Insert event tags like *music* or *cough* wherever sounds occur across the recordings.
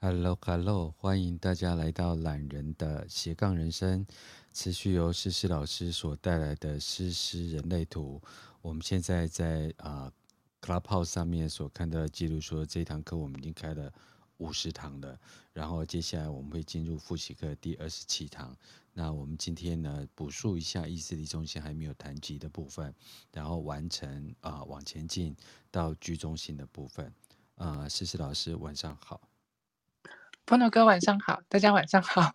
Hello，Hello，欢迎大家来到懒人的斜杠人生，持续由诗诗老师所带来的诗诗人类图。我们现在在啊、呃、Clubhouse 上面所看到的记录说，这堂课我们已经开了五十堂了，然后接下来我们会进入复习课第二十七堂。那我们今天呢，补述一下意识力中心还没有谈及的部分，然后完成啊、往前进到居中心的部分。啊、呃，诗诗老师晚上好。朋友哥晚上好，大家晚上好。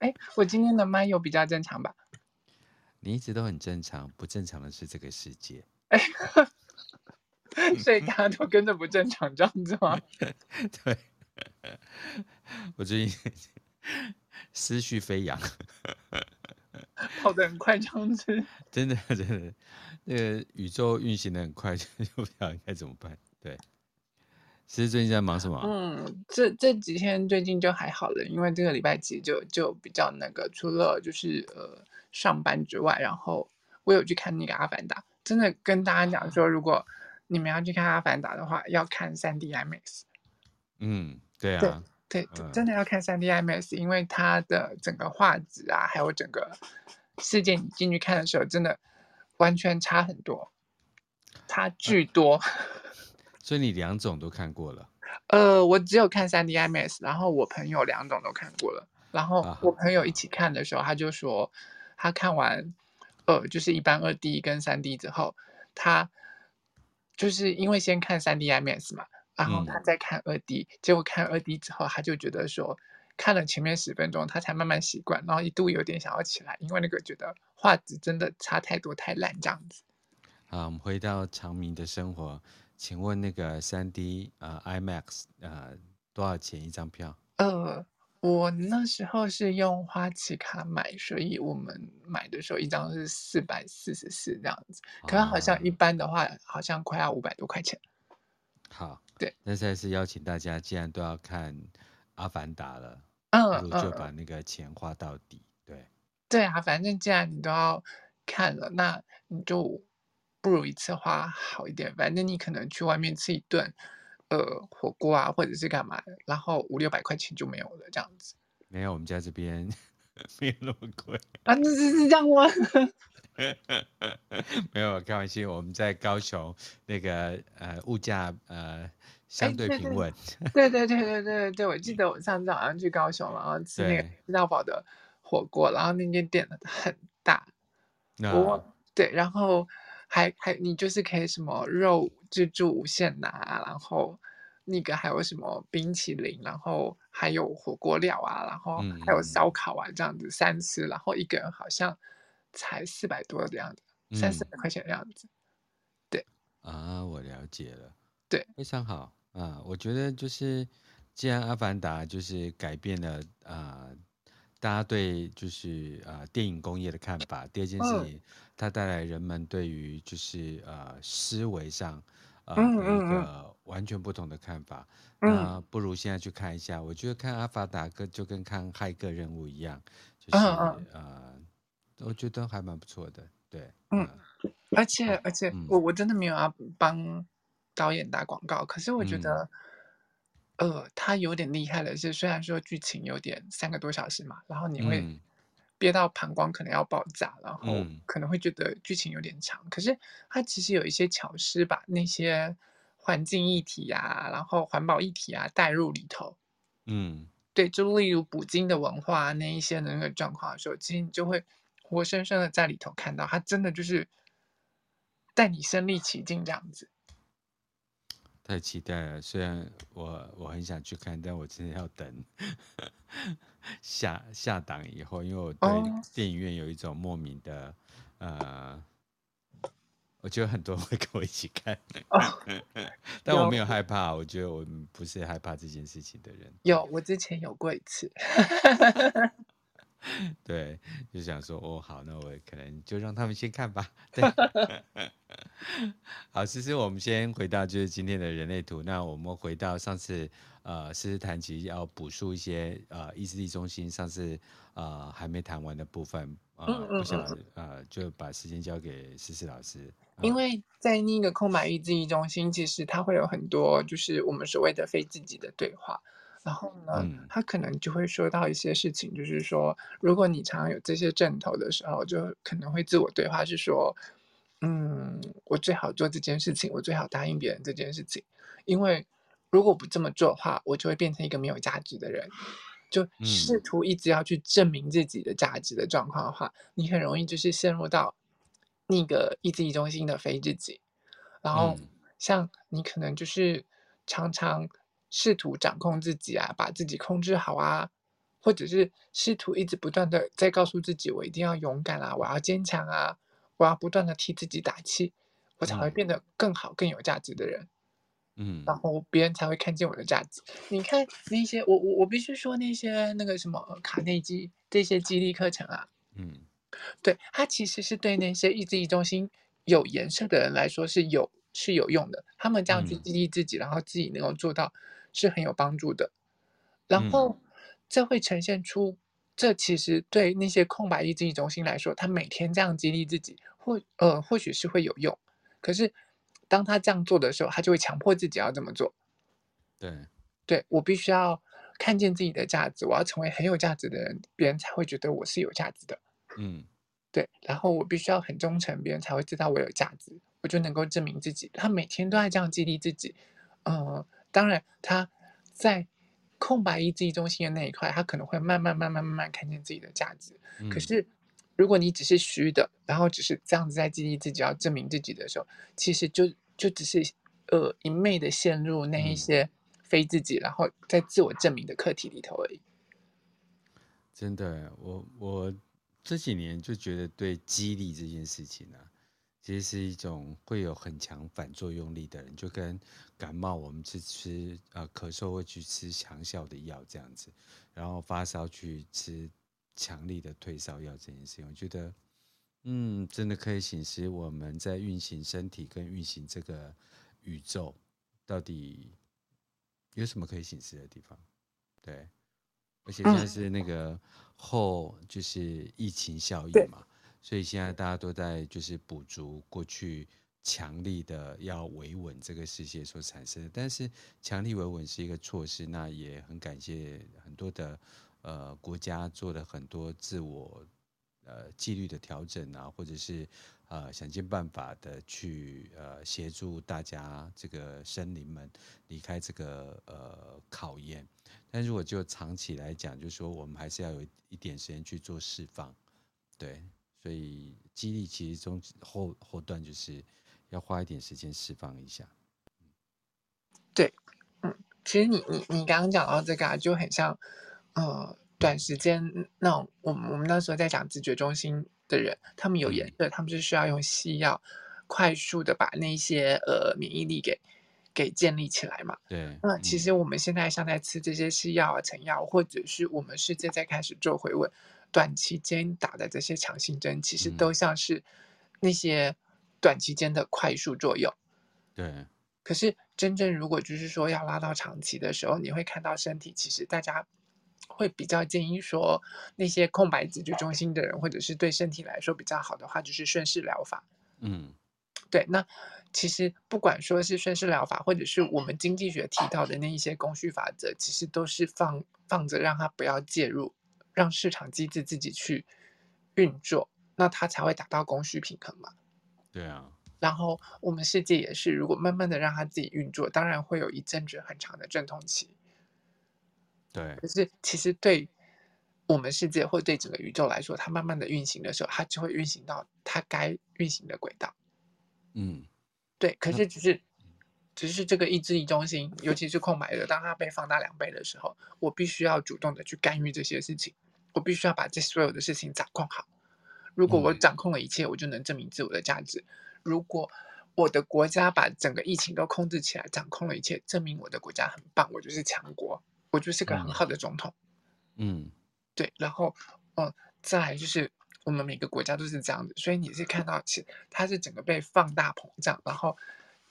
哎，我今天的麦有比较正常吧？你一直都很正常，不正常的是这个世界。哎，*laughs* 所以大家都跟着不正常这样子吗？*laughs* 对，我最近 *laughs* 思绪飞扬，跑得很快这样子。真的真的，那个宇宙运行的很快，就不知道应该怎么办。对。其实最近在忙什么？嗯，这这几天最近就还好了，因为这个礼拜几就就比较那个，除了就是呃上班之外，然后我有去看那个《阿凡达》，真的跟大家讲说，如果你们要去看《阿凡达》的话，要看三 D IMAX。嗯，对啊，对对，真的要看三 D IMAX，因为它的整个画质啊，还有整个世界，你进去看的时候，真的完全差很多，差巨多。嗯所以你两种都看过了？呃，我只有看 3D IMAX，然后我朋友两种都看过了。然后我朋友一起看的时候，他就说他看完，呃，就是一般二 D 跟三 D 之后，他就是因为先看 3D IMAX 嘛，然后他再看二 D，嗯，结果看二 D 之后，他就觉得说看了前面十分钟，他才慢慢习惯，然后一度有点想要起来，因为那个觉得画质真的差太多太烂这样子。好，我们回到长明的生活。请问那个三 D 呃 IMAX 呃多少钱一张票？呃，我那时候是用花旗卡买，所以我们买的时候一张是四百四十四这样子。可能好像一般的话，好像快要五百多块钱。好，对。那现在是邀请大家，既然都要看《阿凡达》了，嗯，就把那个钱花到底。对，对啊，反正既然你都要看了，那你就。不如一次花好一点，反正你可能去外面吃一顿，呃，火锅啊，或者是干嘛的，然后五六百块钱就没有了，这样子。没有，我们家这边 *laughs* 没有那么贵啊，这是是这样吗？*laughs* 没有，开玩笑，我们在高雄那个呃物价呃相对平稳。*laughs* 对对对对对对，我记得我上次好像去高雄，然后吃那个吃到饱的火锅，然后那间店很大，我对，然后。还还你就是可以什么肉自助无限拿，然后那个还有什么冰淇淋，然后还有火锅料啊，然后还有烧烤啊，这样子三吃，然后一个人好像才四百多的样子，三四百块钱的样子。对啊，我了解了，对，非常好啊。我觉得就是既然阿凡达就是改变了啊。大家对就是呃电影工业的看法。第二件事情，它带来人们对于就是呃思维上呃的一个完全不同的看法。那不如现在去看一下，我觉得看《阿凡达》跟就跟看《骇客任务》一样，就是呃，我觉得还蛮不错的。对，嗯，而且而且我我真的没有要帮导演打广告，可是我觉得。呃，他有点厉害的是，虽然说剧情有点三个多小时嘛，然后你会憋到膀胱可能要爆炸，嗯、然后可能会觉得剧情有点长。嗯、可是他其实有一些巧思，把那些环境议题啊，然后环保议题啊带入里头。嗯，对，就例如捕鲸的文化那一些的那个状况的时候，其实你就会活生生的在里头看到，它真的就是带你身临其境这样子。太期待了！虽然我我很想去看，但我真的要等 *laughs* 下下档以后，因为我对电影院有一种莫名的、oh. 呃，我觉得很多人会跟我一起看，oh. *laughs* 但我没有害怕。我觉得我不是害怕这件事情的人。有，我之前有过一次。*laughs* 对，就想说哦，好，那我可能就让他们先看吧。对，*laughs* 好，思思我们先回到就是今天的人类图。那我们回到上次呃，诗诗谈及要补述一些呃意志力中心上次呃还没谈完的部分啊，呃、不想呃就把时间交给诗诗老师。因为在那个空白意志力中心，其实它会有很多就是我们所谓的非自己的对话。然后呢，他可能就会说到一些事情，就是说，如果你常常有这些症头的时候，就可能会自我对话，是说，嗯，我最好做这件事情，我最好答应别人这件事情，因为如果不这么做的话，我就会变成一个没有价值的人。就试图一直要去证明自己的价值的状况的话，你很容易就是陷入到那个一自一中心的非自己。然后，像你可能就是常常。试图掌控自己啊，把自己控制好啊，或者是试图一直不断的在告诉自己，我一定要勇敢啊，我要坚强啊，我要不断的替自己打气，我才会变得更好、更有价值的人。嗯，然后别人才会看见我的价值。你看那些，我我我必须说那些那个什么卡内基这些激励课程啊，嗯，对，它其实是对那些意志力中心有颜色的人来说是有是有用的。他们这样去激励自己，然后自己能够做到。是很有帮助的，然后这会呈现出，这其实对那些空白意志力中心来说，他每天这样激励自己，或呃或许是会有用，可是当他这样做的时候，他就会强迫自己要这么做。对，对我必须要看见自己的价值，我要成为很有价值的人，别人才会觉得我是有价值的。嗯，对，然后我必须要很忠诚，别人才会知道我有价值，我就能够证明自己。他每天都在这样激励自己，嗯、呃。当然，他在空白意志力中心的那一块，他可能会慢慢、慢慢、慢慢看见自己的价值。嗯、可是，如果你只是虚的，然后只是这样子在激励自己要证明自己的时候，其实就就只是呃一昧的陷入那一些非自己，嗯、然后在自我证明的课题里头而已。真的，我我这几年就觉得对激励这件事情呢、啊。其实是一种会有很强反作用力的人，就跟感冒我们去吃呃咳嗽会去吃强效的药这样子，然后发烧去吃强力的退烧药这件事情，我觉得嗯真的可以显示我们在运行身体跟运行这个宇宙到底有什么可以显示的地方，对，而且现在是那个后就是疫情效应嘛。所以现在大家都在就是补足过去强力的要维稳这个世界所产生的，但是强力维稳是一个措施，那也很感谢很多的呃国家做了很多自我呃纪律的调整啊，或者是呃想尽办法的去呃协助大家这个生灵们离开这个呃考验，但如果就长期来讲，就是说我们还是要有一点时间去做释放，对。所以激励其实中后后段就是要花一点时间释放一下。对，嗯，其实你你你刚刚讲到这个啊，就很像呃短时间那种，我们我们那时候在讲自觉中心的人，他们有颜色，他们就需要用西药快速的把那些呃免疫力给给建立起来嘛。对，那其实我们现在像在吃这些西药啊、成药，或者是我们世界在开始做回温。短期间打的这些强心针，其实都像是那些短期间的快速作用。对。可是真正如果就是说要拉到长期的时候，你会看到身体其实大家会比较建议说，那些空白直觉中心的人，或者是对身体来说比较好的话，就是顺势疗法。嗯。对。那其实不管说是顺势疗法，或者是我们经济学提到的那一些供需法则，其实都是放放着让它不要介入。让市场机制自己去运作，那它才会达到供需平衡嘛。对啊。然后我们世界也是，如果慢慢的让它自己运作，当然会有一阵子很长的阵痛期。对。可是其实对我们世界或对整个宇宙来说，它慢慢的运行的时候，它就会运行到它该运行的轨道。嗯。对。可是只是，只是这个意志力中心，尤其是空白的，当它被放大两倍的时候，我必须要主动的去干预这些事情。我必须要把这所有的事情掌控好。如果我掌控了一切，我就能证明自我的价值。如果我的国家把整个疫情都控制起来，掌控了一切，证明我的国家很棒，我就是强国，我就是个很好的总统。嗯，对。然后，嗯，再来就是我们每个国家都是这样子，所以你是看到，其实它是整个被放大膨胀，然后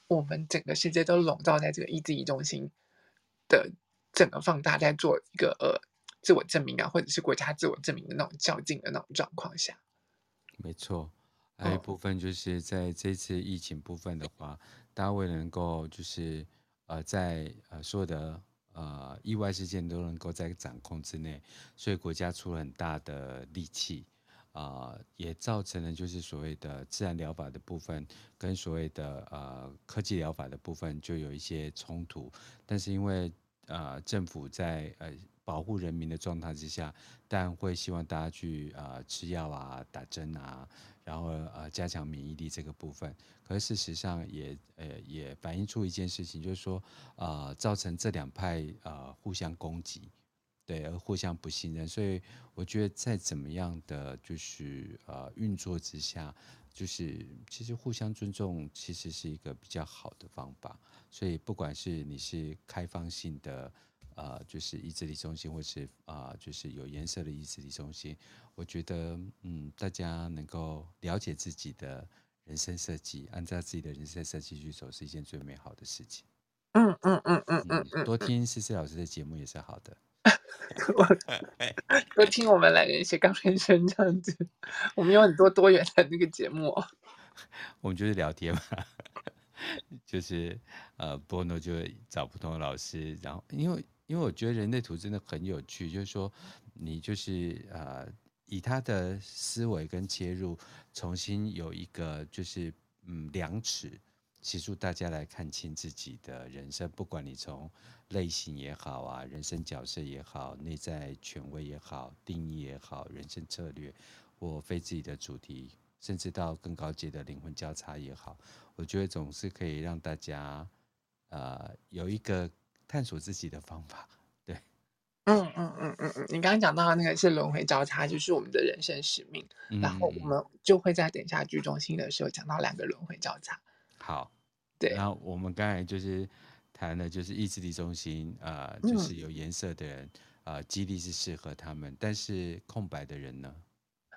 我们整个世界都笼罩在这个意志力中心的整个放大，在做一个呃。自我证明啊，或者是国家自我证明的那种较劲的那种状况下，没错。还有一部分就是在这次疫情部分的话，大家为了能够就是呃在呃所有的呃意外事件都能够在掌控之内，所以国家出了很大的力气。啊、呃，也造成了就是所谓的自然疗法的部分跟所谓的呃科技疗法的部分就有一些冲突，但是因为呃政府在呃保护人民的状态之下，但会希望大家去呃吃药啊、打针啊，然后呃加强免疫力这个部分。可是事实上也呃也反映出一件事情，就是说呃造成这两派呃互相攻击。对，而互相不信任，所以我觉得在怎么样的就是呃运作之下，就是其实互相尊重其实是一个比较好的方法。所以不管是你是开放性的呃就是意志力中心，或是啊、呃、就是有颜色的意志力中心，我觉得嗯大家能够了解自己的人生设计，按照自己的人生设计去走，是一件最美好的事情。嗯嗯嗯嗯嗯嗯，多听思思老师的节目也是好的。*laughs* 我多听我们懒人斜杠人生这样子，我们有很多多元的那个节目，我们就是聊天嘛，*laughs* 就是呃，波诺就找不同的老师，然后因为因为我觉得人类图真的很有趣，就是说你就是呃，以他的思维跟切入，重新有一个就是嗯量尺。协助大家来看清自己的人生，不管你从类型也好啊，人生角色也好，内在权威也好，定义也好，人生策略或非自己的主题，甚至到更高阶的灵魂交叉也好，我觉得总是可以让大家呃有一个探索自己的方法。对，嗯嗯嗯嗯嗯，你刚刚讲到的那个是轮回交叉，就是我们的人生使命，嗯、然后我们就会在等一下剧中心的时候讲到两个轮回交叉。好，对，然后我们刚才就是谈的，就是意志力中心，呃，就是有颜色的人，嗯、呃，激励是适合他们，但是空白的人呢？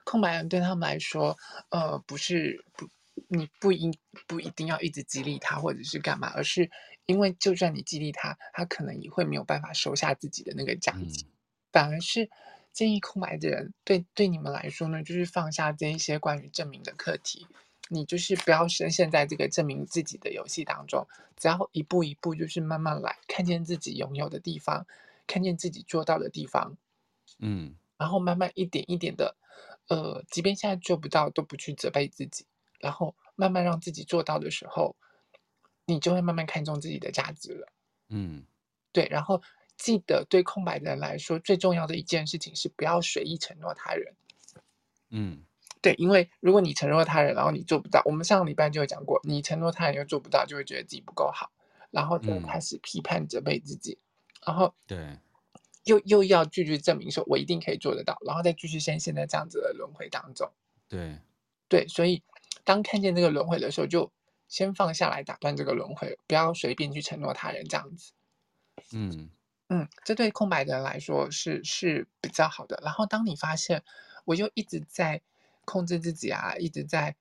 空白人对他们来说，呃，不是不，你不一不一定要一直激励他，或者是干嘛，而是因为就算你激励他，他可能也会没有办法收下自己的那个价值，嗯、反而是建议空白的人，对对你们来说呢，就是放下这一些关于证明的课题。你就是不要深陷在这个证明自己的游戏当中，只要一步一步，就是慢慢来，看见自己拥有的地方，看见自己做到的地方，嗯，然后慢慢一点一点的，呃，即便现在做不到，都不去责备自己，然后慢慢让自己做到的时候，你就会慢慢看重自己的价值了，嗯，对，然后记得对空白的人来说，最重要的一件事情是不要随意承诺他人，嗯。对，因为如果你承诺他人，然后你做不到，我们上个礼拜就有讲过，你承诺他人又做不到，就会觉得自己不够好，然后就开始批判责备自己，嗯、然后对，又又要继续证明说我一定可以做得到，然后再继续陷陷在这样子的轮回当中。对，对，所以当看见这个轮回的时候，就先放下来，打断这个轮回，不要随便去承诺他人这样子。嗯嗯，这对空白的人来说是是比较好的。然后当你发现，我又一直在。控制自己啊，一直在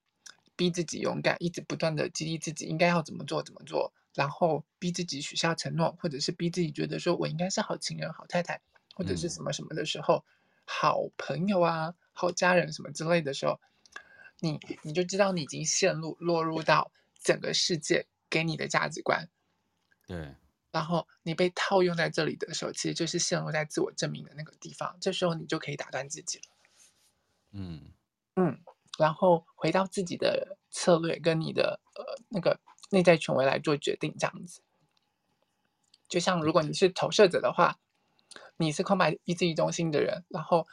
逼自己勇敢，一直不断的激励自己应该要怎么做怎么做，然后逼自己许下承诺，或者是逼自己觉得说我应该是好情人、好太太，或者是什么什么的时候，嗯、好朋友啊、好家人什么之类的时候，你你就知道你已经陷入落入到整个世界给你的价值观，对，然后你被套用在这里的时候，其实就是陷入在自我证明的那个地方，这时候你就可以打断自己了，嗯。嗯，然后回到自己的策略跟你的呃那个内在权威来做决定，这样子。就像如果你是投射者的话，你是空白意志力中心的人，然后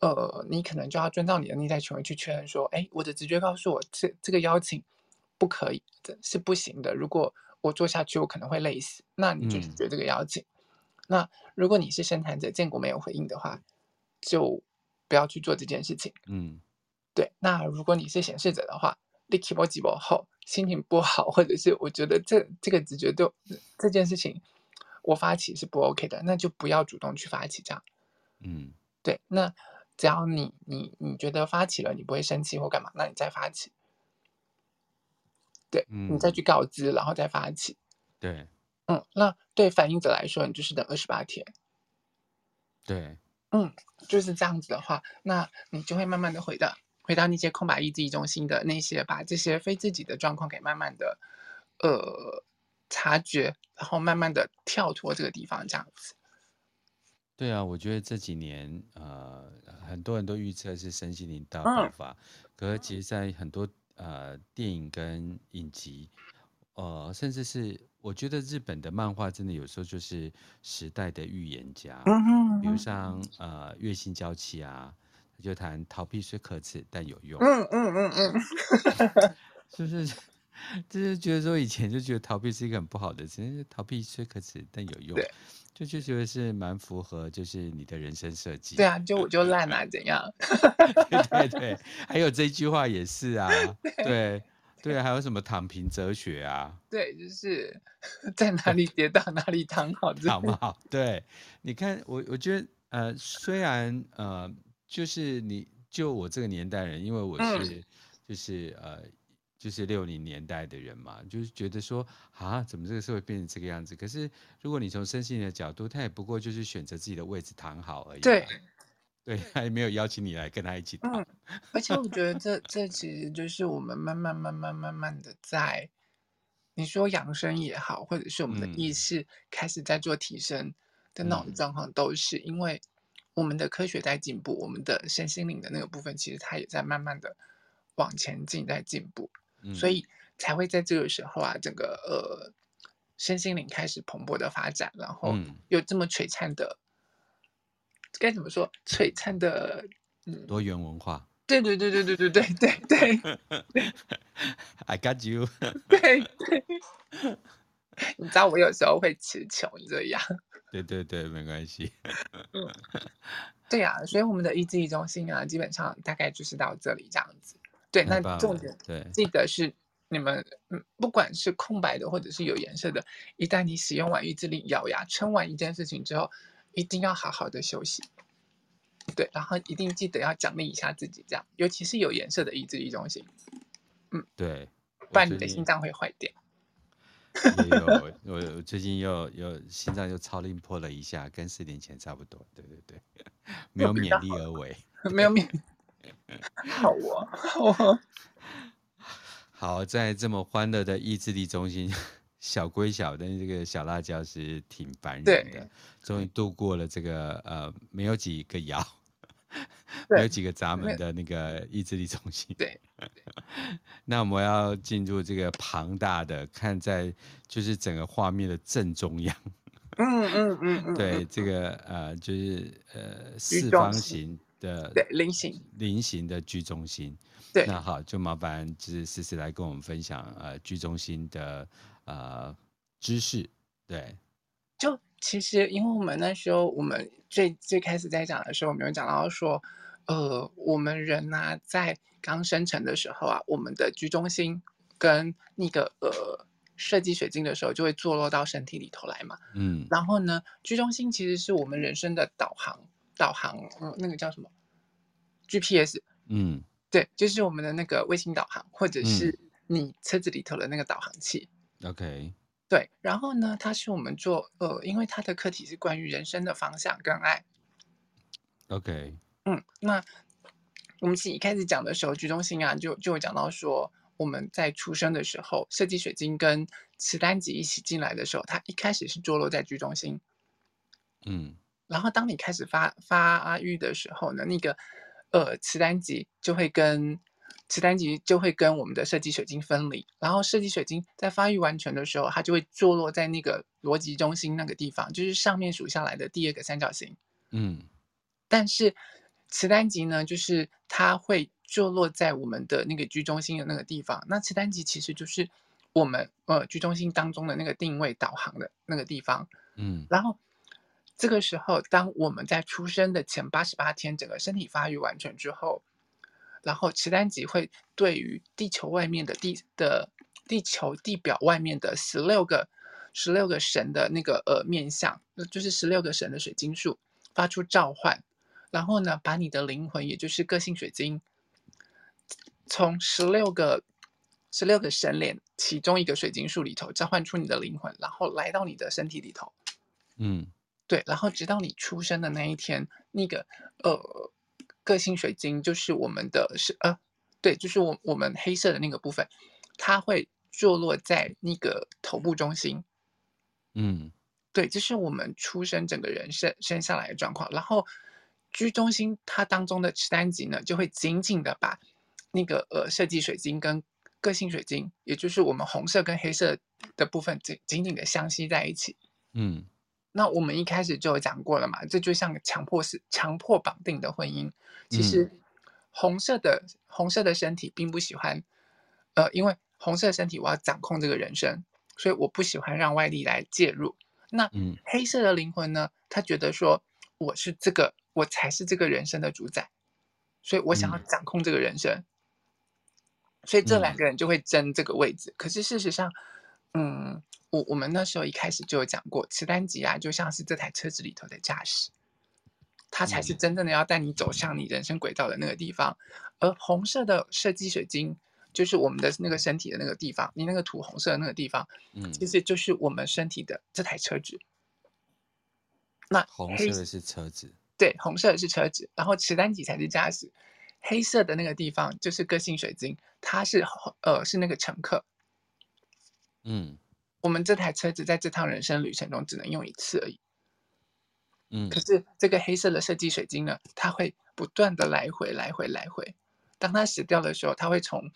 呃，你可能就要遵照你的内在权威去确认说，哎，我的直觉告诉我这这个邀请不可以，这是不行的。如果我做下去，我可能会累死，那你就拒绝这个邀请。嗯、那如果你是生产者，建国没有回应的话，就不要去做这件事情。嗯。对，那如果你是显示者的话，你起波几波后心情不好，或者是我觉得这这个直觉对这件事情我发起是不 OK 的，那就不要主动去发起这样。嗯，对，那只要你你你觉得发起了你不会生气或干嘛，那你再发起。对，嗯，你再去告知，然后再发起。对，嗯，那对反应者来说，你就是等二十八天。对，嗯，就是这样子的话，那你就会慢慢的回到。回到那些空白意志中心的那些，把这些非自己的状况给慢慢的呃察觉，然后慢慢的跳脱这个地方，这样子。对啊，我觉得这几年呃很多人都预测是身心灵大爆发，嗯、可是其实在很多呃电影跟影集，呃甚至是我觉得日本的漫画真的有时候就是时代的预言家，嗯哼嗯比如像呃月薪娇妻啊。就谈逃避虽可耻，但有用。嗯嗯嗯嗯，*laughs* *laughs* 是不是？就是觉得说以前就觉得逃避是一个很不好的事，逃避虽可耻，但有用。对，就就觉得是蛮符合，就是你的人生设计。对啊，就我就烂啊，怎样？*laughs* 对对对，*laughs* 还有这句话也是啊，*laughs* 对对，还有什么躺平哲学啊？对，就是在哪里跌倒哪里躺好，好不好？对，你看我，我觉得呃，虽然呃。就是你，就我这个年代人，因为我是，就是呃，就是六零年代的人嘛，就是觉得说啊，怎么这个社会变成这个样子？可是如果你从身心的角度，他也不过就是选择自己的位置躺好而已。对，对，他也没有邀请你来跟他一起躺。嗯，而且我觉得这这其实就是我们慢慢慢慢慢慢的在，你说养生也好，或者是我们的意识开始在做提升的那种状况，都是因为。我们的科学在进步，我们的身心灵的那个部分，其实它也在慢慢的往前进，在进步，嗯、所以才会在这个时候啊，整个呃身心灵开始蓬勃的发展，然后有这么璀璨的，嗯、该怎么说？璀璨的，嗯，多元文化。对对对对对对对对对。*laughs* I got you *laughs* 对。对对。*laughs* 你知道我有时候会词穷这样。对对对，没关系。嗯，对呀、啊，所以我们的意志力中心啊，基本上大概就是到这里这样子。对，那重点对，记得是你们嗯，不管是空白的或者是有颜色的，一旦你使用完意志力，咬牙撑完一件事情之后，一定要好好的休息。对，然后一定记得要奖励一下自己，这样，尤其是有颜色的意志力中心。嗯，对，不然你的心脏会坏掉。也有，我最近又又心脏又超音波了一下，跟四年前差不多。对对对，*laughs* 没有勉力而为，*laughs* 没有勉。好啊，好啊。*laughs* 好，在这么欢乐的意志力中心，*laughs* 小归小，但是这个小辣椒是挺烦人的。终于度过了这个呃，没有几个窑。*laughs* 没有几个闸门的那个意志力中心。对，那我们要进入这个庞大的，看在就是整个画面的正中央。嗯嗯嗯嗯。对，这个呃，就是呃四方形的对菱形菱形的居中心。对，那好，就麻烦就是思思来跟我们分享呃居中心的呃知识。对，就其实因为我们那时候我们最最开始在讲的时候，我们有讲到说。呃，我们人呐、啊，在刚生成的时候啊，我们的居中心跟那个呃设计水晶的时候，就会坐落到身体里头来嘛。嗯。然后呢居中心其实是我们人生的导航，导航，嗯，那个叫什么？GPS。嗯。对，就是我们的那个卫星导航，或者是你车子里头的那个导航器。OK。对，然后呢，它是我们做呃，因为它的课题是关于人生的方向跟爱。OK。嗯，那我们其实一开始讲的时候居中心啊，就就有讲到说，我们在出生的时候，设计水晶跟磁单极一起进来的时候，它一开始是坐落在居中心。嗯，然后当你开始发发育的时候呢，那个呃磁单极就会跟磁单极就会跟我们的设计水晶分离，然后设计水晶在发育完全的时候，它就会坐落在那个逻辑中心那个地方，就是上面数下来的第二个三角形。嗯，但是。磁单极呢，就是它会坐落在我们的那个居中心的那个地方。那磁单极其实就是我们呃居中心当中的那个定位导航的那个地方。嗯，然后这个时候，当我们在出生的前八十八天，整个身体发育完全之后，然后磁单极会对于地球外面的地的地球地表外面的十六个十六个神的那个呃面相，就是十六个神的水晶树发出召唤。然后呢，把你的灵魂，也就是个性水晶，从十六个十六个神脸其中一个水晶树里头召唤出你的灵魂，然后来到你的身体里头。嗯，对，然后直到你出生的那一天，那个呃个性水晶就是我们的是呃，对，就是我我们黑色的那个部分，它会坐落在那个头部中心。嗯，对，这是我们出生整个人生生下来的状况。然后居中心它当中的脐丹极呢，就会紧紧的把那个呃设计水晶跟个性水晶，也就是我们红色跟黑色的部分紧紧紧的相吸在一起。嗯。那我们一开始就有讲过了嘛，这就像个强迫式、强迫绑定的婚姻。其实，红色的、嗯、红色的身体并不喜欢，呃，因为红色身体我要掌控这个人生，所以我不喜欢让外力来介入。那黑色的灵魂呢？他觉得说我是这个，我才是这个人生的主宰，所以我想要掌控这个人生。嗯、所以这两个人就会争这个位置。可是事实上，嗯。我我们那时候一开始就有讲过，磁单极啊，就像是这台车子里头的驾驶，它才是真正的要带你走向你人生轨道的那个地方。而红色的设计水晶，就是我们的那个身体的那个地方，你那个土红色的那个地方，嗯，其实就是我们身体的这台车子。那红色的是车子，对，红色的是车子，然后磁单极才是驾驶，黑色的那个地方就是个性水晶，它是呃是那个乘客，嗯。我们这台车子在这趟人生旅程中只能用一次而已。嗯，可是这个黑色的设计水晶呢，它会不断的来回、来回、来回。当它死掉的时候，它会从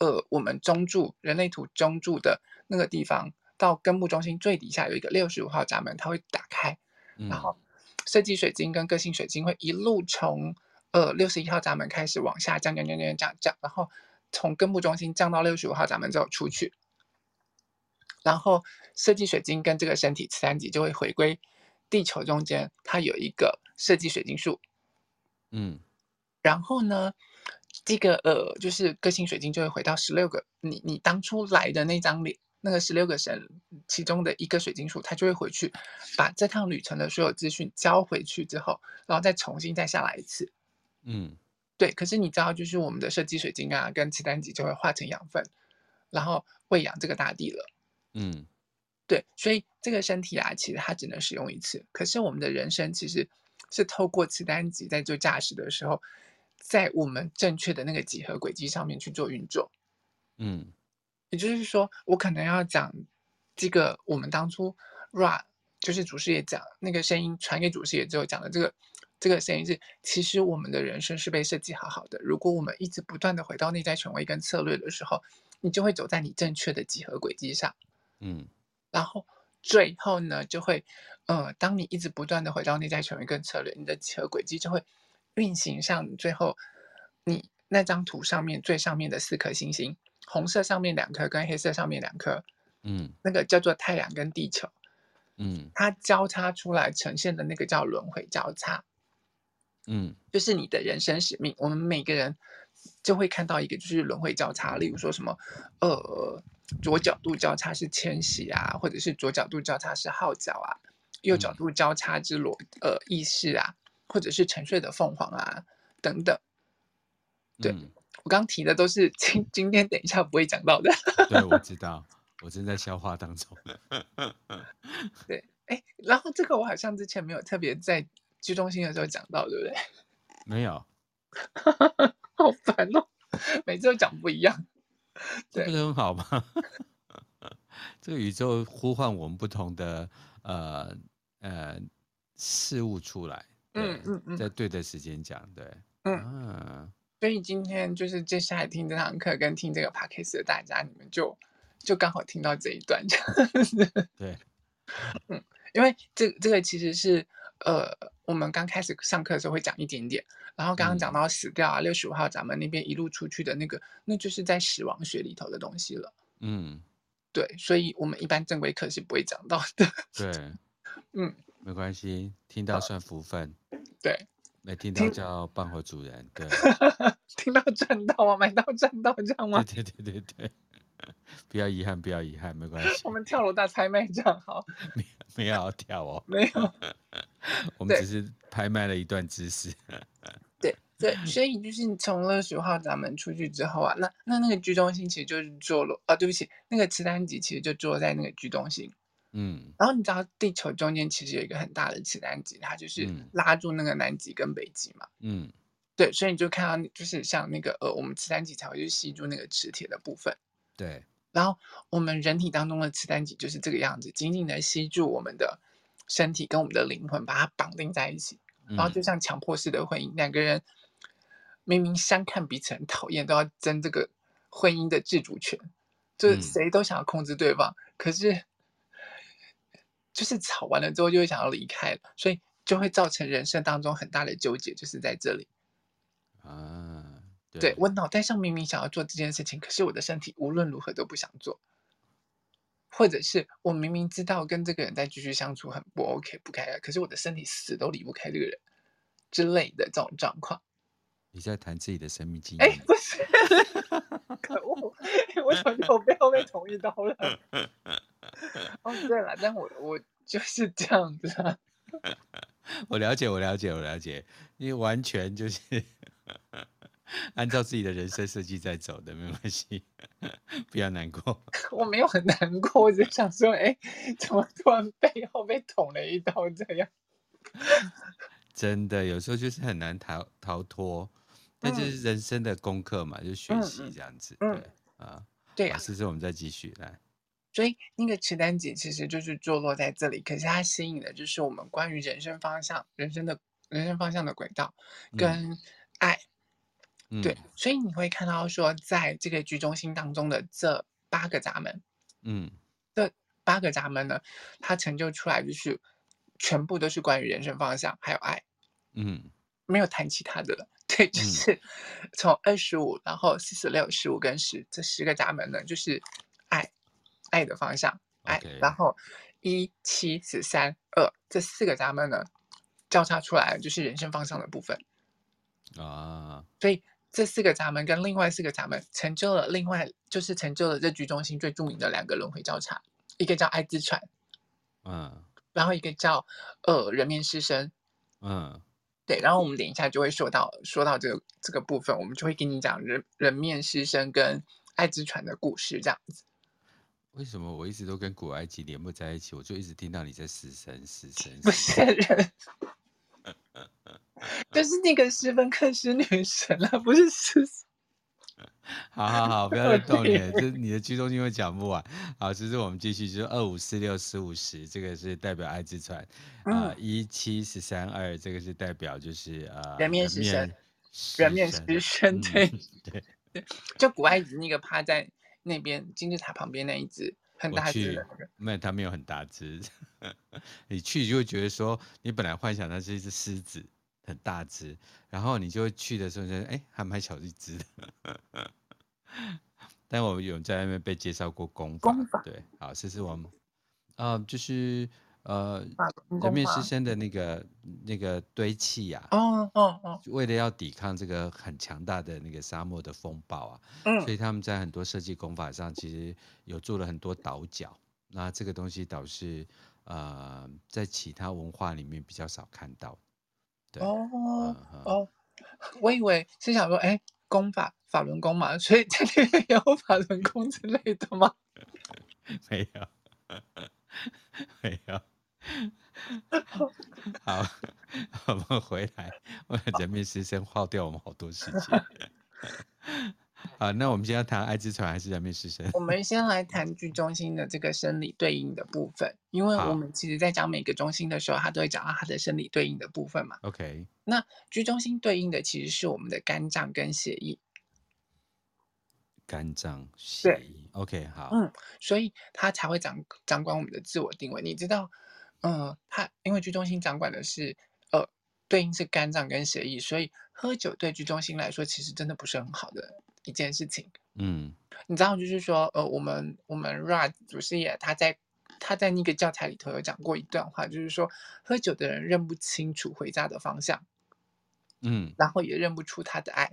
呃我们中柱人类图中柱的那个地方到根部中心最底下有一个六十五号闸门，它会打开，然后设计水晶跟个性水晶会一路从呃六十一号闸门开始往下降降降降降降，然后从根部中心降到六十五号闸门之后出去。然后设计水晶跟这个身体磁丹极就会回归地球中间，它有一个设计水晶树。嗯，然后呢，这个呃，就是个性水晶就会回到十六个你你当初来的那张脸，那个十六个神其中的一个水晶树，它就会回去把这趟旅程的所有资讯交回去之后，然后再重新再下来一次。嗯，对。可是你知道，就是我们的设计水晶啊，跟磁丹极就会化成养分，然后喂养这个大地了。嗯，对，所以这个身体啊，其实它只能使用一次。可是我们的人生其实是透过磁单极在做驾驶的时候，在我们正确的那个几何轨迹上面去做运作。嗯，也就是说，我可能要讲这个我们当初 Ra 就是祖师爷讲那个声音传给祖师爷之后讲的这个这个声音是，其实我们的人生是被设计好好的。如果我们一直不断的回到内在权威跟策略的时候，你就会走在你正确的几何轨迹上。嗯，然后最后呢，就会，呃，当你一直不断的回到内在权威跟策略，你的几何轨迹就会运行上最后你那张图上面最上面的四颗星星，红色上面两颗跟黑色上面两颗，嗯，那个叫做太阳跟地球，嗯，它交叉出来呈现的那个叫轮回交叉，嗯，就是你的人生使命。我们每个人就会看到一个就是轮回交叉，例如说什么，呃。左角度交叉是迁徙啊，或者是左角度交叉是号角啊，右角度交叉之罗呃意识啊，或者是沉睡的凤凰啊等等。对、嗯、我刚提的都是 *laughs* 今今天等一下不会讲到的。*laughs* 对，我知道，我正在消化当中。*laughs* 对，哎，然后这个我好像之前没有特别在居中心的时候讲到，对不对？没有。好烦哦，每次都讲不一样。*laughs* 这不是很好吗？*laughs* 这个宇宙呼唤我们不同的呃呃事物出来，嗯嗯嗯，在对的时间讲，对，嗯、啊、所以今天就是接下来听这堂课跟听这个 podcast 的大家，你们就就刚好听到这一段，这样子，对，*laughs* 嗯，因为这这个其实是呃，我们刚开始上课的时候会讲一点点。然后刚刚讲到死掉啊，六十五号咱们那边一路出去的那个，那就是在死亡学里头的东西了。嗯，对，所以我们一般正规课是不会讲到的。对，*laughs* 嗯，没关系，听到算福分。对，没听到叫办活主人。对，*laughs* 听到赚到啊，买到赚到这样吗？对对对对对，*laughs* 不要遗憾，不要遗憾，没关系。*laughs* 我们跳楼大拍卖这样好。*laughs* 没没有要跳哦，没有，我们只是拍卖了一段知识。对对，所以就是你从六十五号闸门出去之后啊，那那那个居中心其实就是坐落啊，对不起，那个磁丹极其实就坐在那个居中心。嗯，然后你知道地球中间其实有一个很大的磁单极，它就是拉住那个南极跟北极嘛。嗯，对，所以你就看到就是像那个呃，我们磁单极才会去吸住那个磁铁的部分。对。然后我们人体当中的磁单极就是这个样子，紧紧的吸住我们的身体跟我们的灵魂，把它绑定在一起。然后就像强迫式的婚姻，两个人明明相看彼此很讨厌，都要争这个婚姻的自主权，就是谁都想要控制对方，可是。就是吵完了之后就会想要离开了，所以就会造成人生当中很大的纠结，就是在这里。啊，对，我脑袋上明明想要做这件事情，可是我的身体无论如何都不想做，或者是我明明知道跟这个人再继续相处很不 OK 不开，可是我的身体死都离不开这个人之类的这种状况。你在谈自己的生命经验？哎，不是，可恶，*laughs* 我怎么被后面捅一刀了？哦，对了，但我我就是这样子啊。*laughs* 我了解，我了解，我了解，你完全就是按照自己的人生设计在走的，没关系，*laughs* 不要难过。*laughs* 我没有很难过，我只想说，哎，怎么突然背后被捅了一刀这样？*laughs* 真的，有时候就是很难逃逃脱，那就是人生的功课嘛，就学习这样子，嗯、对啊，对啊。试试我们再继续来。所以那个池丹姐其实就是坐落在这里，可是它吸引的就是我们关于人生方向、人生的人生方向的轨道跟爱。嗯、对，所以你会看到说，在这个居中心当中的这八个闸门，嗯，这八个闸门呢，它成就出来就是全部都是关于人生方向还有爱，嗯，没有谈其他的了。对，就是从二十五，然后四十六、十五跟十这十个闸门呢，就是爱。爱的方向，爱.然后一七十三二这四个闸门呢，交叉出来就是人生方向的部分啊。所以这四个闸门跟另外四个闸门成就了另外就是成就了这 G 中心最著名的两个轮回交叉，一个叫爱之船，嗯，然后一个叫呃人面狮身，嗯，对，然后我们等一下就会说到说到这个这个部分，我们就会跟你讲人人面狮身跟爱之船的故事，这样子。为什么我一直都跟古埃及连不在一起？我就一直听到你在死神死神，不是人，就是那个斯芬克斯女神了，不是死神。*laughs* 好好好，不要再 *laughs* 动你了，这你的居中心会讲不完。好，其实我们继续，就是二五四六十五十，这个是代表爱之船啊，一七十三二，这个是代表就是呃人面狮身，人面狮身，对 *laughs* 对对，就古埃及那个趴在。那边金字塔旁边那一只很大只的，没有，它没有很大只。你去就会觉得说，你本来幻想它是一只狮子，很大只，然后你就会去的时候觉得，哎，还蛮小一只的。*laughs* 但我有在外面被介绍过功法，功法对，好，这是我们，啊、呃，就是。呃，人面狮身的那个那个堆砌呀，哦哦哦，为了要抵抗这个很强大的那个沙漠的风暴啊，嗯，所以他们在很多设计功法上，其实有做了很多倒角。那这个东西倒是呃，在其他文化里面比较少看到。对哦哦，我以为是想说，哎，功法法轮功嘛，所以这里有法轮功之类的吗？*laughs* 没有，没有。*laughs* 好，我们回来。我人面是先耗掉我们好多时间。*laughs* 好，那我们先要谈爱之船还是人面狮身？我们先来谈剧中心的这个生理对应的部分，因为我们其实在讲每个中心的时候，它都会讲到它的生理对应的部分嘛。OK，那居中心对应的其实是我们的肝脏跟血液。肝脏血液，OK，好，嗯，所以它才会掌掌管我们的自我定位。你知道？嗯，它因为居中心掌管的是，呃，对应是肝脏跟血液，所以喝酒对居中心来说其实真的不是很好的一件事情。嗯，你知道，就是说，呃，我们我们 Ra 祖师爷他在他在那个教材里头有讲过一段话，就是说，喝酒的人认不清楚回家的方向，嗯，然后也认不出他的爱，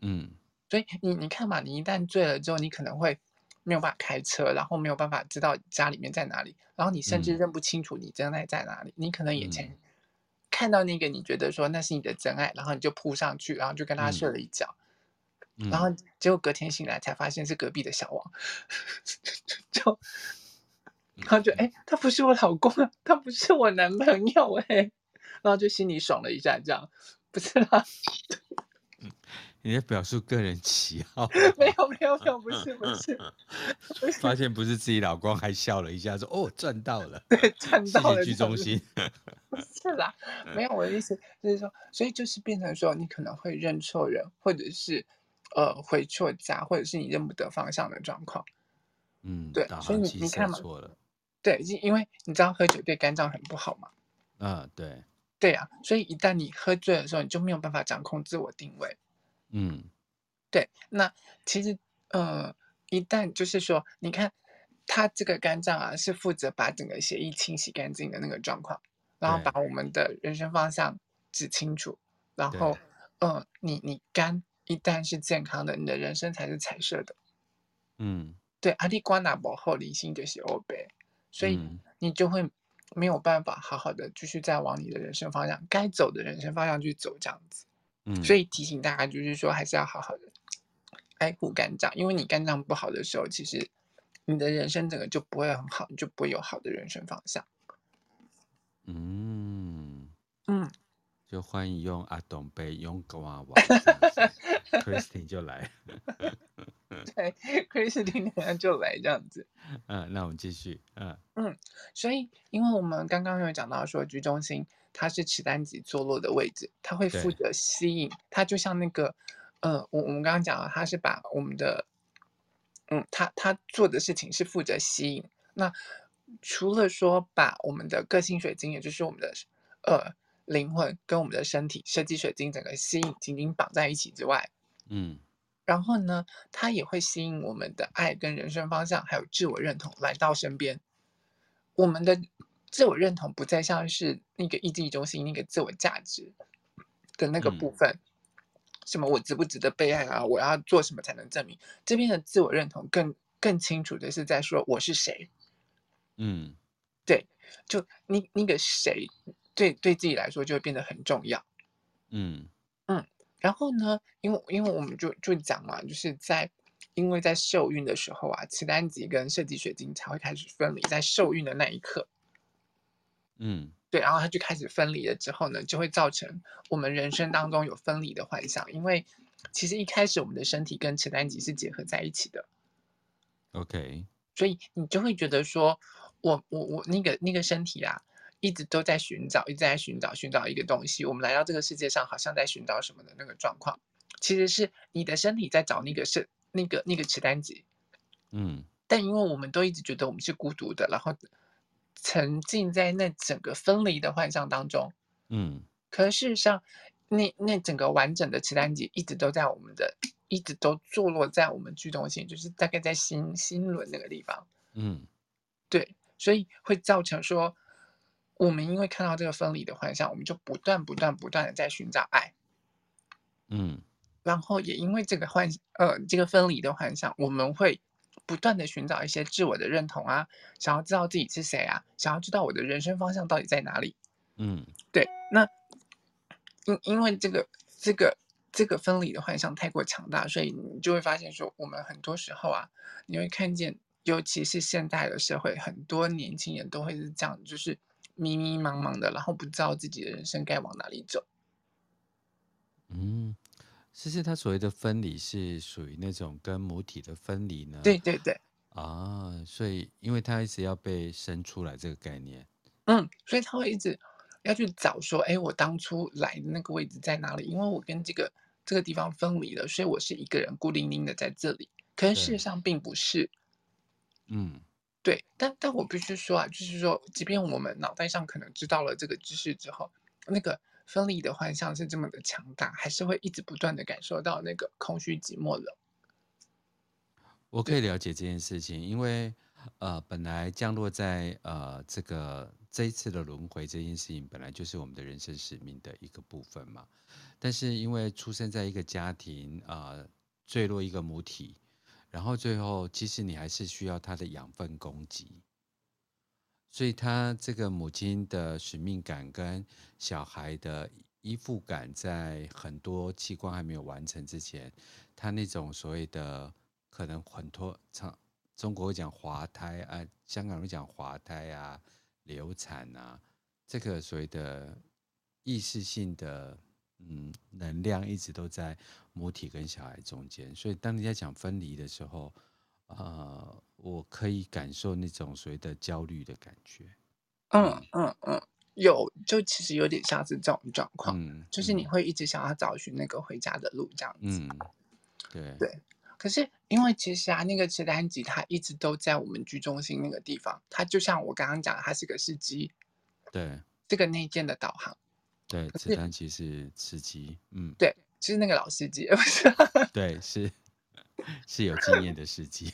嗯，所以你你看嘛，你一旦醉了之后，你可能会。没有办法开车，然后没有办法知道家里面在哪里，然后你甚至认不清楚你真爱在哪里。嗯、你可能眼前看到那个，你觉得说那是你的真爱，然后你就扑上去，然后就跟他睡了一觉，嗯、然后结果隔天醒来才发现是隔壁的小王。*laughs* 就然后就。哎、欸，他不是我老公啊，他不是我男朋友哎、欸，然后就心里爽了一下，这样不是啦。*laughs* 你在表述个人喜好？*laughs* 没有没有没有，不是不是。*laughs* 发现不是自己老公，还笑了一下，说：“哦，赚到了。*laughs* ”对，赚到了。剧中心。不是啦，没有我的意思就是说，所以就是变成说，你可能会认错人，或者是呃回错家，或者是你认不得方向的状况。嗯，对，所以你你看嘛，对，因因为你知道喝酒对肝脏很不好嘛。啊，对。对啊，所以一旦你喝醉的时候，你就没有办法掌控自我定位。嗯，对，那其实，呃，一旦就是说，你看，他这个肝脏啊，是负责把整个血液清洗干净的那个状况，然后把我们的人生方向指清楚，然后，呃，你你肝一旦是健康的，你的人生才是彩色的。嗯，对，阿里瓜纳博后离心就是欧北，所以你就会没有办法好好的继续再往你的人生方向该走的人生方向去走，这样子。嗯，所以提醒大家，就是说还是要好好的爱护肝脏，因为你肝脏不好的时候，其实你的人生整个就不会很好，你就不会有好的人生方向。嗯嗯，就欢迎用阿东杯用格娃娃，*laughs* Christine 就来。对，Christine 就来这样子。*laughs* 嗯，那我们继续。嗯嗯，所以因为我们刚刚有讲到说居中心。它是脐单极坐落的位置，它会负责吸引。它就像那个，呃，我我们刚刚讲了，它是把我们的，嗯，它它做的事情是负责吸引。那除了说把我们的个性水晶，也就是我们的呃灵魂跟我们的身体设计水晶整个吸引紧紧绑在一起之外，嗯，然后呢，它也会吸引我们的爱跟人生方向，还有自我认同来到身边，我们的。自我认同不再像是那个意志中心那个自我价值的那个部分，嗯、什么我值不值得被爱啊？我要做什么才能证明？这边的自我认同更更清楚的是在说我是谁。嗯，对，就那那个谁，对对自己来说就会变得很重要。嗯嗯，然后呢，因为因为我们就就讲嘛，就是在因为在受孕的时候啊，脐单极跟设计水晶才会开始分离，在受孕的那一刻。嗯，对，然后它就开始分离了之后呢，就会造成我们人生当中有分离的幻想，因为其实一开始我们的身体跟脐单极是结合在一起的。OK，所以你就会觉得说，我我我那个那个身体啊，一直都在寻找，一直在寻找寻找一个东西。我们来到这个世界上，好像在寻找什么的那个状况，其实是你的身体在找那个是那个那个磁单极。嗯，但因为我们都一直觉得我们是孤独的，然后。沉浸在那整个分离的幻象当中，嗯，可是事实上，那那整个完整的磁单极一直都在我们的，一直都坐落在我们居中心，就是大概在心心轮那个地方，嗯，对，所以会造成说，我们因为看到这个分离的幻象，我们就不断不断不断的在寻找爱，嗯，然后也因为这个幻呃这个分离的幻象，我们会。不断的寻找一些自我的认同啊，想要知道自己是谁啊，想要知道我的人生方向到底在哪里。嗯，对。那因因为这个这个这个分离的幻象太过强大，所以你就会发现说，我们很多时候啊，你会看见，尤其是现代的社会，很多年轻人都会是这样，就是迷迷茫茫的，然后不知道自己的人生该往哪里走。嗯。其实他所谓的分离是属于那种跟母体的分离呢？对对对。啊，所以因为他一直要被生出来这个概念，嗯，所以他会一直要去找说，哎，我当初来的那个位置在哪里？因为我跟这个这个地方分离了，所以我是一个人孤零零的在这里。可是事实上并不是。嗯，对，但但我必须说啊，就是说，即便我们脑袋上可能知道了这个知识之后，那个。分离的幻象是这么的强大，还是会一直不断的感受到那个空虚、寂寞、冷。我可以了解这件事情，因为呃，本来降落在呃这个这一次的轮回这件事情，本来就是我们的人生使命的一个部分嘛。但是因为出生在一个家庭啊、呃，坠落一个母体，然后最后其实你还是需要他的养分供给。所以，他这个母亲的使命感跟小孩的依附感，在很多器官还没有完成之前，他那种所谓的可能很多长中国会讲滑胎啊，香港会讲滑胎啊，流产啊，这个所谓的意识性的嗯能量一直都在母体跟小孩中间，所以当你在讲分离的时候，呃，我可以感受那种所谓的焦虑的感觉。嗯嗯嗯，有，就其实有点像是这种状况，嗯、就是你会一直想要找寻那个回家的路，这样子。嗯，对对。可是因为其实啊，那个磁单吉他一直都在我们居中心那个地方，它就像我刚刚讲的，它是个司机。对。这个内建的导航。对，磁单极是司机。嗯。对，就是那个老司机，*laughs* 不是？对，是 *laughs* 是有经验的司机。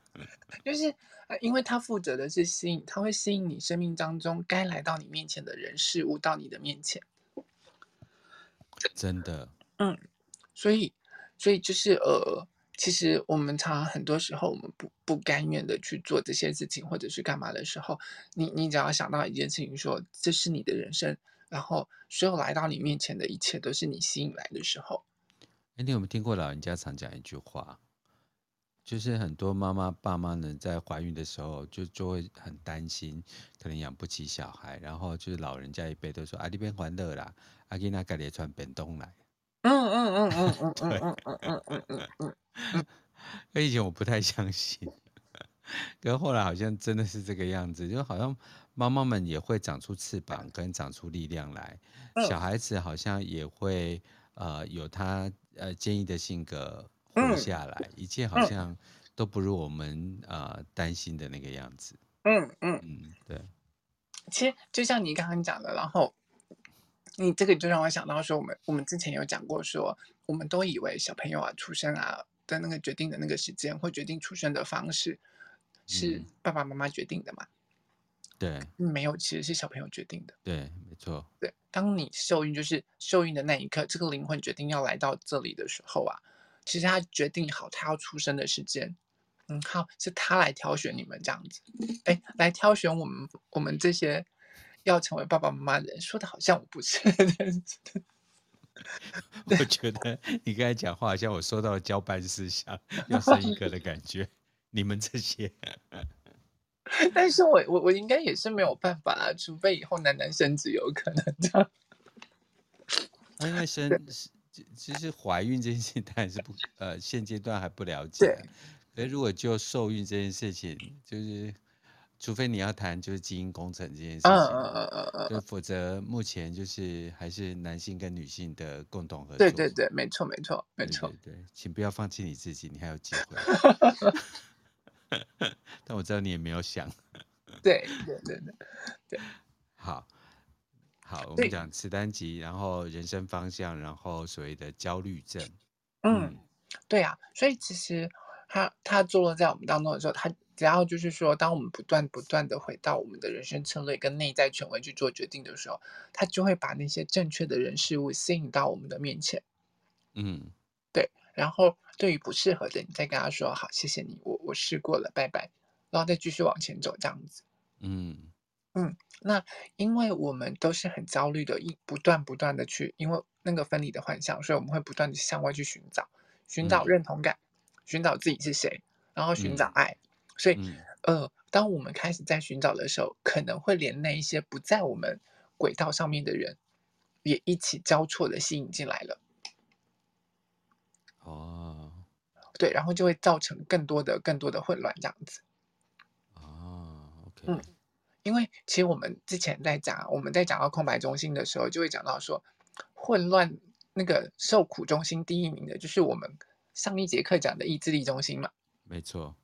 *laughs* 就是。因为他负责的是吸引，他会吸引你生命当中该来到你面前的人事物到你的面前。真的，嗯，所以，所以就是呃，其实我们常常很多时候，我们不不甘愿的去做这些事情，或者是干嘛的时候，你你只要想到一件事情说，说这是你的人生，然后所有来到你面前的一切都是你吸引来的时候。哎，你有没有听过老人家常讲一句话？就是很多妈妈、爸妈呢，在怀孕的时候就就会很担心，可能养不起小孩，然后就是老人家一辈都说：“啊，你别欢乐啦，阿给那家里穿便当来。”嗯嗯嗯嗯嗯，*laughs* 对，嗯嗯嗯嗯嗯嗯。那 *laughs* 以前我不太相信，可是后来好像真的是这个样子，就好像妈妈们也会长出翅膀，跟长出力量来，小孩子好像也会呃有他呃坚毅的性格。活下来，嗯，一切好像都不如我们呃担心的那个样子。嗯嗯嗯，对。其实就像你刚刚讲的，然后你这个就让我想到说，我们我们之前有讲过说，我们都以为小朋友啊出生啊的那个决定的那个时间，或决定出生的方式是爸爸妈妈决定的嘛？对，没有，其实是小朋友决定的。对，没错。对，当你受孕就是受孕的那一刻，这个灵魂决定要来到这里的时候啊。其实他决定好他要出生的时间，嗯，好，是他来挑选你们这样子，哎，来挑选我们我们这些要成为爸爸妈妈的人，说的好像我不是。*laughs* *laughs* 我觉得你刚才讲话好像我说到了交班事项，要生一个的感觉。你们这些，*laughs* 但是我我我应该也是没有办法啊，除非以后男男生子有可能这样。因为生。其实怀孕这件事情当然是不呃现阶段还不了解，对。可是如果就受孕这件事情，就是除非你要谈就是基因工程这件事情，嗯嗯嗯嗯就否则目前就是还是男性跟女性的共同合作。对对对，没错没错没错。对，请不要放弃你自己，你还有机会。*laughs* *laughs* 但我知道你也没有想。对对对对对，*laughs* 好。好，我们讲磁单集，然后人生方向，然后所谓的焦虑症。嗯，嗯对啊，所以其实他他坐落在我们当中的时候，他只要就是说，当我们不断不断的回到我们的人生策略跟内在权威去做决定的时候，他就会把那些正确的人事物吸引到我们的面前。嗯，对。然后对于不适合的，你再跟他说好，谢谢你，我我试过了，拜拜，然后再继续往前走，这样子。嗯。嗯，那因为我们都是很焦虑的，一不断不断的去，因为那个分离的幻象，所以我们会不断的向外去寻找，寻找认同感，嗯、寻找自己是谁，然后寻找爱。嗯、所以、嗯，呃，当我们开始在寻找的时候，可能会连那一些不在我们轨道上面的人，也一起交错的吸引进来了。哦，对，然后就会造成更多的、更多的混乱，这样子。哦，OK，嗯。因为其实我们之前在讲，我们在讲到空白中心的时候，就会讲到说，混乱那个受苦中心第一名的，就是我们上一节课讲的意志力中心嘛。没错。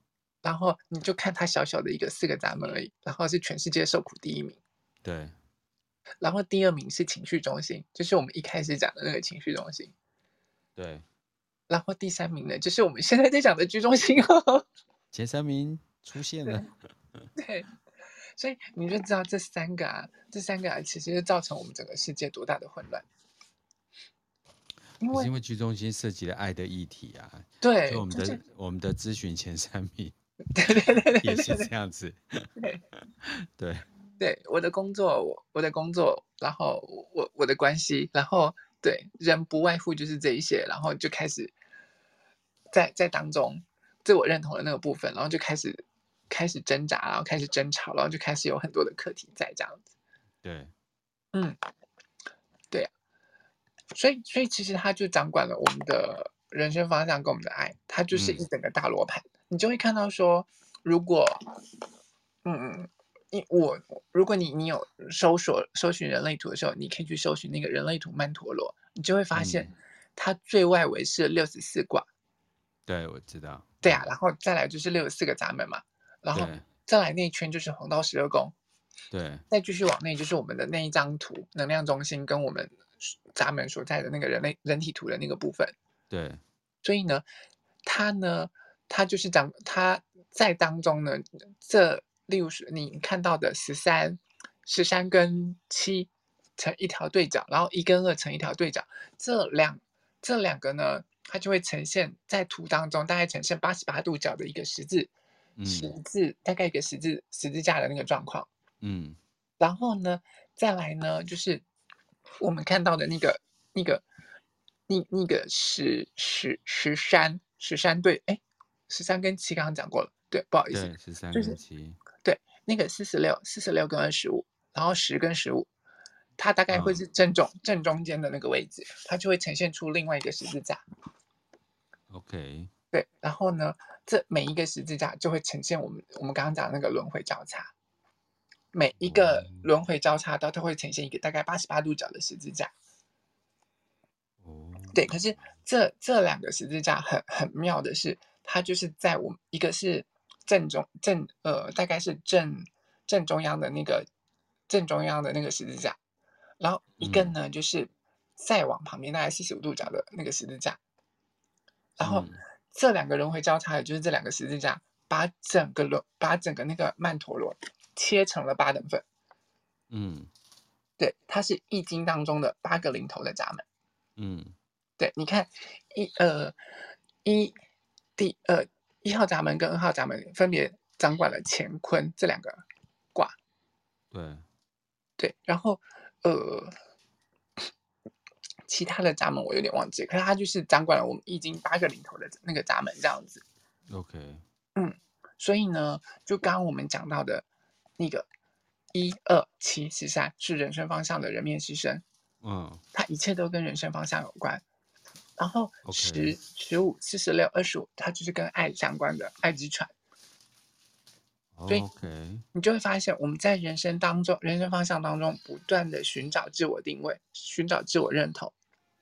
然后你就看它小小的一个四个闸门而已，然后是全世界受苦第一名。对。然后第二名是情绪中心，就是我们一开始讲的那个情绪中心。对。然后第三名呢，就是我们现在在讲的居中心哦。*laughs* 前三名出现了。对。对所以你就知道这三个啊，这三个啊，其实是造成我们整个世界多大的混乱。因为因为居中心涉及了爱的议题啊，对，我们的、我们的咨询前三名，*laughs* 对对对对，也是这样子。*laughs* *laughs* 对对对，我的工作，我我的工作，然后我我的关系，然后对人不外乎就是这一些，然后就开始在在当中。自我认同的那个部分，然后就开始开始挣扎，然后开始争吵，然后就开始有很多的课题在这样子。对，嗯，对啊，所以所以其实他就掌管了我们的人生方向跟我们的爱，它就是一整个大罗盘。嗯、你就会看到说，如果，嗯嗯。你我，如果你你有搜索搜寻人类图的时候，你可以去搜寻那个人类图曼陀罗，你就会发现，它最外围是六十四卦。对，我知道。对啊，然后再来就是六十四个闸门嘛，然后再来那一圈就是黄道十二宫。对。再继续往内就是我们的那一张图，能量中心跟我们闸门所在的那个人类人体图的那个部分。对。所以呢，它呢，它就是讲它在当中呢，这。例如是你看到的十三、十三跟七成一条对角，然后一跟二成一条对角，这两这两个呢，它就会呈现在图当中，大概呈现八十八度角的一个十字，嗯、十字大概一个十字十字架的那个状况。嗯，然后呢，再来呢，就是我们看到的那个那个那那个十十十三十三对，哎，十三跟七刚刚讲过了，对，不好意思，十三跟七。就是那个四十六、四十六跟二十五，然后十跟十五，它大概会是正中、嗯、正中间的那个位置，它就会呈现出另外一个十字架。OK。对，然后呢，这每一个十字架就会呈现我们我们刚刚讲的那个轮回交叉，每一个轮回交叉都它会呈现一个大概八十八度角的十字架。哦。对，可是这这两个十字架很很妙的是，它就是在我们一个是。正中正呃，大概是正正中央的那个正中央的那个十字架，然后一个呢，就是再往旁边大概四十五度角的那个十字架，然后这两个轮回交叉，也就是这两个十字架，把整个轮把整个那个曼陀罗切成了八等份。嗯，对，它是易经当中的八个零头的闸门。嗯，对，你看一呃一第二。一号闸门跟二号闸门分别掌管了乾坤这两个卦，对，对，然后呃，其他的闸门我有点忘记，可是它就是掌管了我们易经八个零头的那个闸门这样子。OK，嗯，所以呢，就刚刚我们讲到的那个一二七十三是人生方向的人面狮身，嗯，它一切都跟人生方向有关。然后十、十五、四十六、二十五，它就是跟爱相关的爱之船。所以你就会发现，我们在人生当中、人生方向当中，不断的寻找自我定位，寻找自我认同。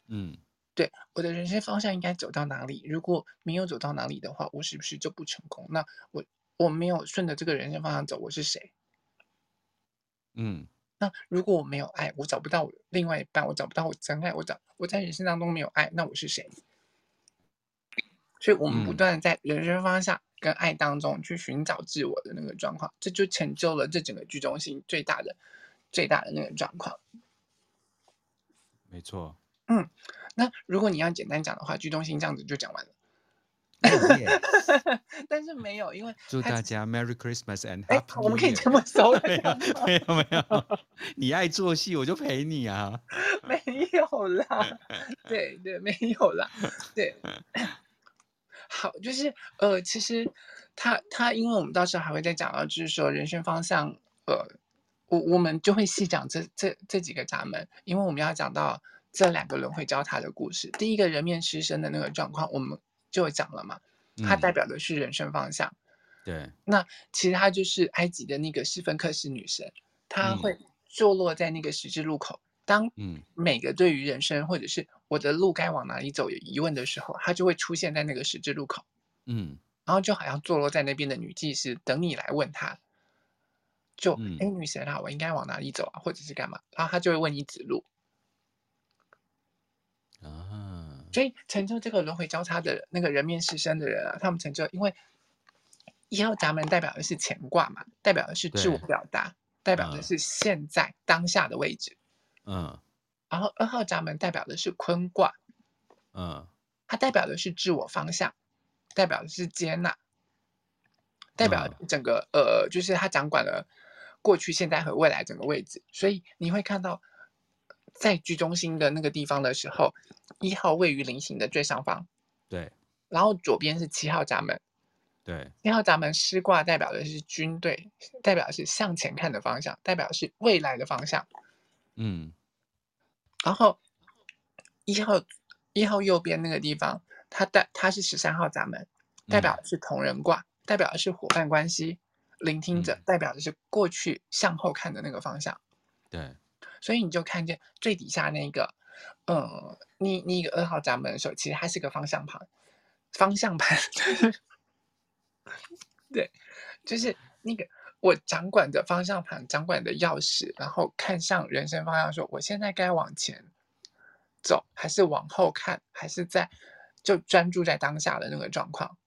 嗯，对，我的人生方向应该走到哪里？如果没有走到哪里的话，我是不是就不成功？那我我没有顺着这个人生方向走，我是谁？嗯。那如果我没有爱，我找不到我另外一半，我找不到我真爱，我找我在人生当中没有爱，那我是谁？所以，我们不断在人生方向跟爱当中去寻找自我的那个状况，这就成就了这整个剧中心最大的、最大的那个状况。没错。嗯，那如果你要简单讲的话，剧中心这样子就讲完了。*laughs* 但是没有，因为祝大家 Merry Christmas and Happy。我们可以这么 *laughs* 说没有没有没有，你爱做戏我就陪你啊。*laughs* 没有啦，对对，没有啦，对。好，就是呃，其实他他，因为我们到时候还会再讲到，就是说人生方向，呃，我我们就会细讲这这这几个闸门，因为我们要讲到这两个轮回交叉的故事。第一个人面狮身的那个状况，我们。就讲了嘛，它代表的是人生方向。嗯、对，那其实它就是埃及的那个斯芬克斯女神，她会坐落在那个十字路口。当每个对于人生或者是我的路该往哪里走有疑问的时候，她就会出现在那个十字路口。嗯，然后就好像坐落在那边的女祭司，等你来问她，就哎、嗯，女神啊，我应该往哪里走啊，或者是干嘛？然后她就会问你指路。所以成就这个轮回交叉的那个人面狮身的人啊，他们成就，因为一号闸门代表的是乾卦嘛，代表的是自我表达，代表的是现在、嗯、当下的位置。嗯。然后二号闸门代表的是坤卦。嗯。它代表的是自我方向，代表的是接纳，代表整个、嗯、呃，就是它掌管了过去、现在和未来整个位置。所以你会看到。在居中心的那个地方的时候，一号位于菱形的最上方，对，然后左边是七号闸门，对，七号闸门师卦代表的是军队，代表是向前看的方向，代表是未来的方向。嗯，然后一号一号右边那个地方，它代它是十三号闸门，代表的是同人卦，嗯、代表的是伙伴关系。聆听者代表的是过去向后看的那个方向。对，所以你就看见最底下那个，嗯，你你一个二号闸门的时候，其实它是个方向盘，方向盘。*laughs* 对，就是那个我掌管的方向盘，掌管的钥匙，然后看向人生方向，说我现在该往前走，还是往后看，还是在就专注在当下的那个状况。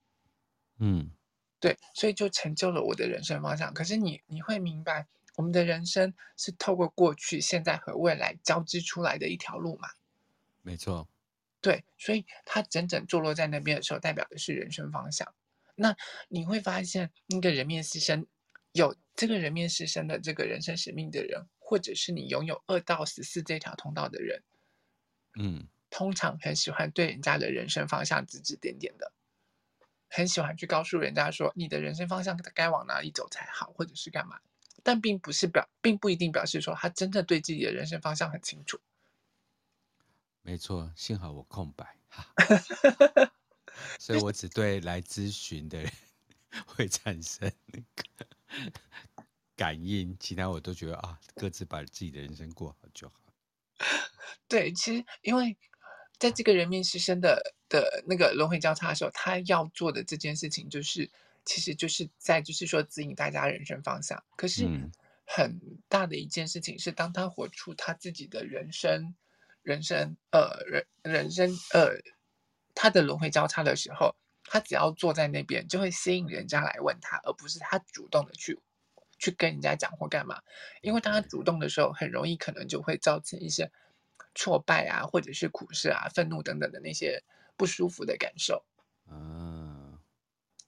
嗯，对，所以就成就了我的人生方向。可是你你会明白，我们的人生是透过过去、现在和未来交织出来的一条路嘛？没错。对，所以它整整坐落在那边的时候，代表的是人生方向。那你会发现，那个人面狮身有这个人面狮身的这个人生使命的人，或者是你拥有二到十四这条通道的人，嗯，通常很喜欢对人家的人生方向指指点点的，很喜欢去告诉人家说你的人生方向该往哪里走才好，或者是干嘛，但并不是表，并不一定表示说他真的对自己的人生方向很清楚。*laughs* 没错，幸好我空白哈。*laughs* 所以我只对来咨询的人 *laughs* 会产生那个感应，其他我都觉得啊，各自把自己的人生过好就好。对，其实因为在这个人面狮身的的那个轮回交叉的时候，他要做的这件事情，就是其实就是在就是说指引大家人生方向。可是很大的一件事情是，当他活出他自己的人生，人生呃人人生呃。他的轮回交叉的时候，他只要坐在那边，就会吸引人家来问他，而不是他主动的去去跟人家讲或干嘛。因为当他主动的时候，很容易可能就会造成一些挫败啊，或者是苦事啊、愤怒等等的那些不舒服的感受。嗯，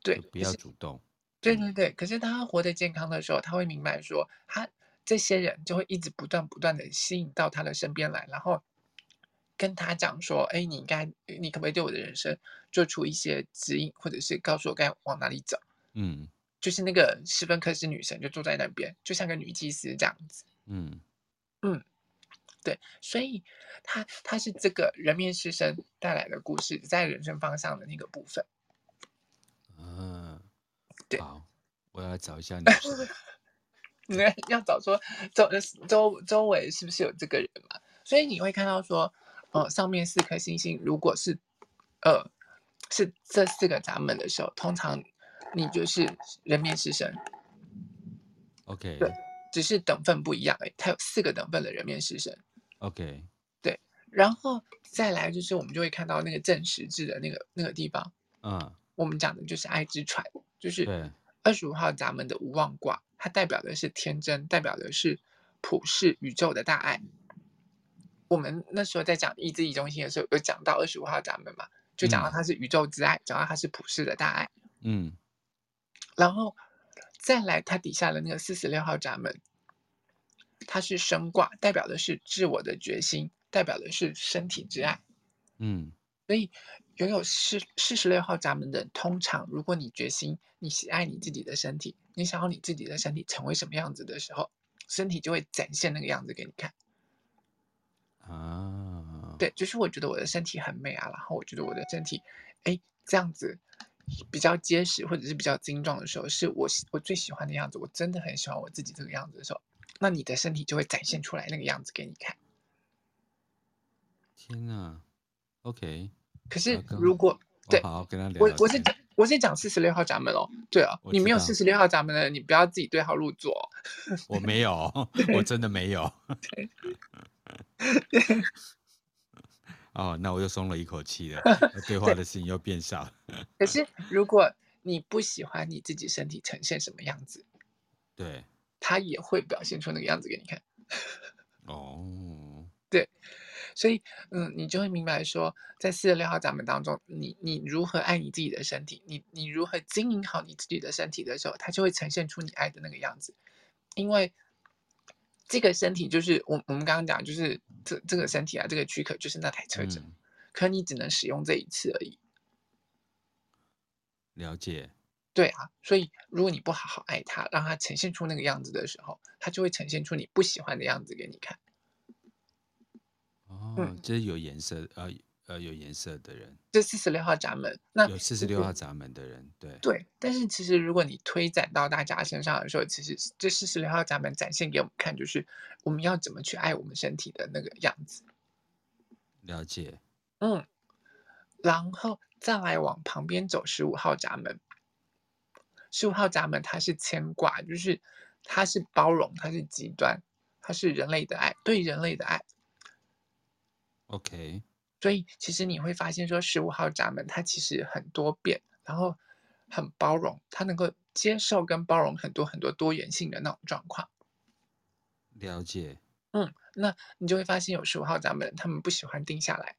对，不要主动。对对对，可是当他活得健康的时候，他会明白说，他这些人就会一直不断不断的吸引到他的身边来，然后。跟他讲说，哎，你应该，你可不可以对我的人生做出一些指引，或者是告诉我该往哪里走？嗯，就是那个斯芬克斯女神就坐在那边，就像个女祭司这样子。嗯嗯，对，所以他他是这个人面狮身带来的故事，在人生方向的那个部分。嗯，对，好，我要找一下 *laughs* 你。你要找说周周周围是不是有这个人嘛？所以你会看到说。呃，上面四颗星星，如果是，呃，是这四个闸门的时候，通常你就是人面狮身。OK。对，只是等份不一样而已。它有四个等份的人面狮身。OK。对，然后再来就是我们就会看到那个正十字的那个那个地方。嗯。我们讲的就是爱之船，就是二十五号闸门的无妄卦，它代表的是天真，代表的是普世宇宙的大爱。我们那时候在讲意志力中心的时候，有讲到二十五号闸门嘛，就讲到它是宇宙之爱，讲到它是普世的大爱。嗯，然后再来它底下的那个四十六号闸门，它是生卦，代表的是自我的决心，代表的是身体之爱。嗯，所以拥有四四十六号闸门的人，通常如果你决心，你喜爱你自己的身体，你想要你自己的身体成为什么样子的时候，身体就会展现那个样子给你看。啊，对，就是我觉得我的身体很美啊，然后我觉得我的身体，哎，这样子比较结实或者是比较精壮的时候，是我我最喜欢的样子。我真的很喜欢我自己这个样子的时候，那你的身体就会展现出来那个样子给你看。天哪，OK。可是如果对，好好跟他聊聊。我我是讲我是讲四十六号闸门哦，对啊，你没有四十六号闸门的，你不要自己对号入座。我没有，*laughs* 我真的没有。对 *laughs* 哦，那我又松了一口气了，*laughs* 对话的事情又变少。可是，如果你不喜欢你自己身体呈现什么样子，对，他也会表现出那个样子给你看。哦，对，所以，嗯，你就会明白说，在四十六号闸门当中，你你如何爱你自己的身体，你你如何经营好你自己的身体的时候，它就会呈现出你爱的那个样子，因为。这个身体就是我我们刚刚讲，就是这这个身体啊，这个躯壳就是那台车子，嗯，可你只能使用这一次而已。了解。对啊，所以如果你不好好爱他，让他呈现出那个样子的时候，他就会呈现出你不喜欢的样子给你看。哦，嗯、就是有颜色，呃呃，有颜色的人，这四十六号闸门，那有四十六号闸门的人，对对。但是其实如果你推展到大家身上的时候，其实这四十六号闸门展现给我们看，就是我们要怎么去爱我们身体的那个样子。了解。嗯，然后再来往旁边走，十五号闸门。十五号闸门，它是牵挂，就是它是包容，它是极端，它是人类的爱，对人类的爱。OK，所以其实你会发现，说十五号闸门它其实很多变，然后很包容，它能够接受跟包容很多很多多元性的那种状况。了解。嗯，那你就会发现有十五号闸门，他们不喜欢定下来。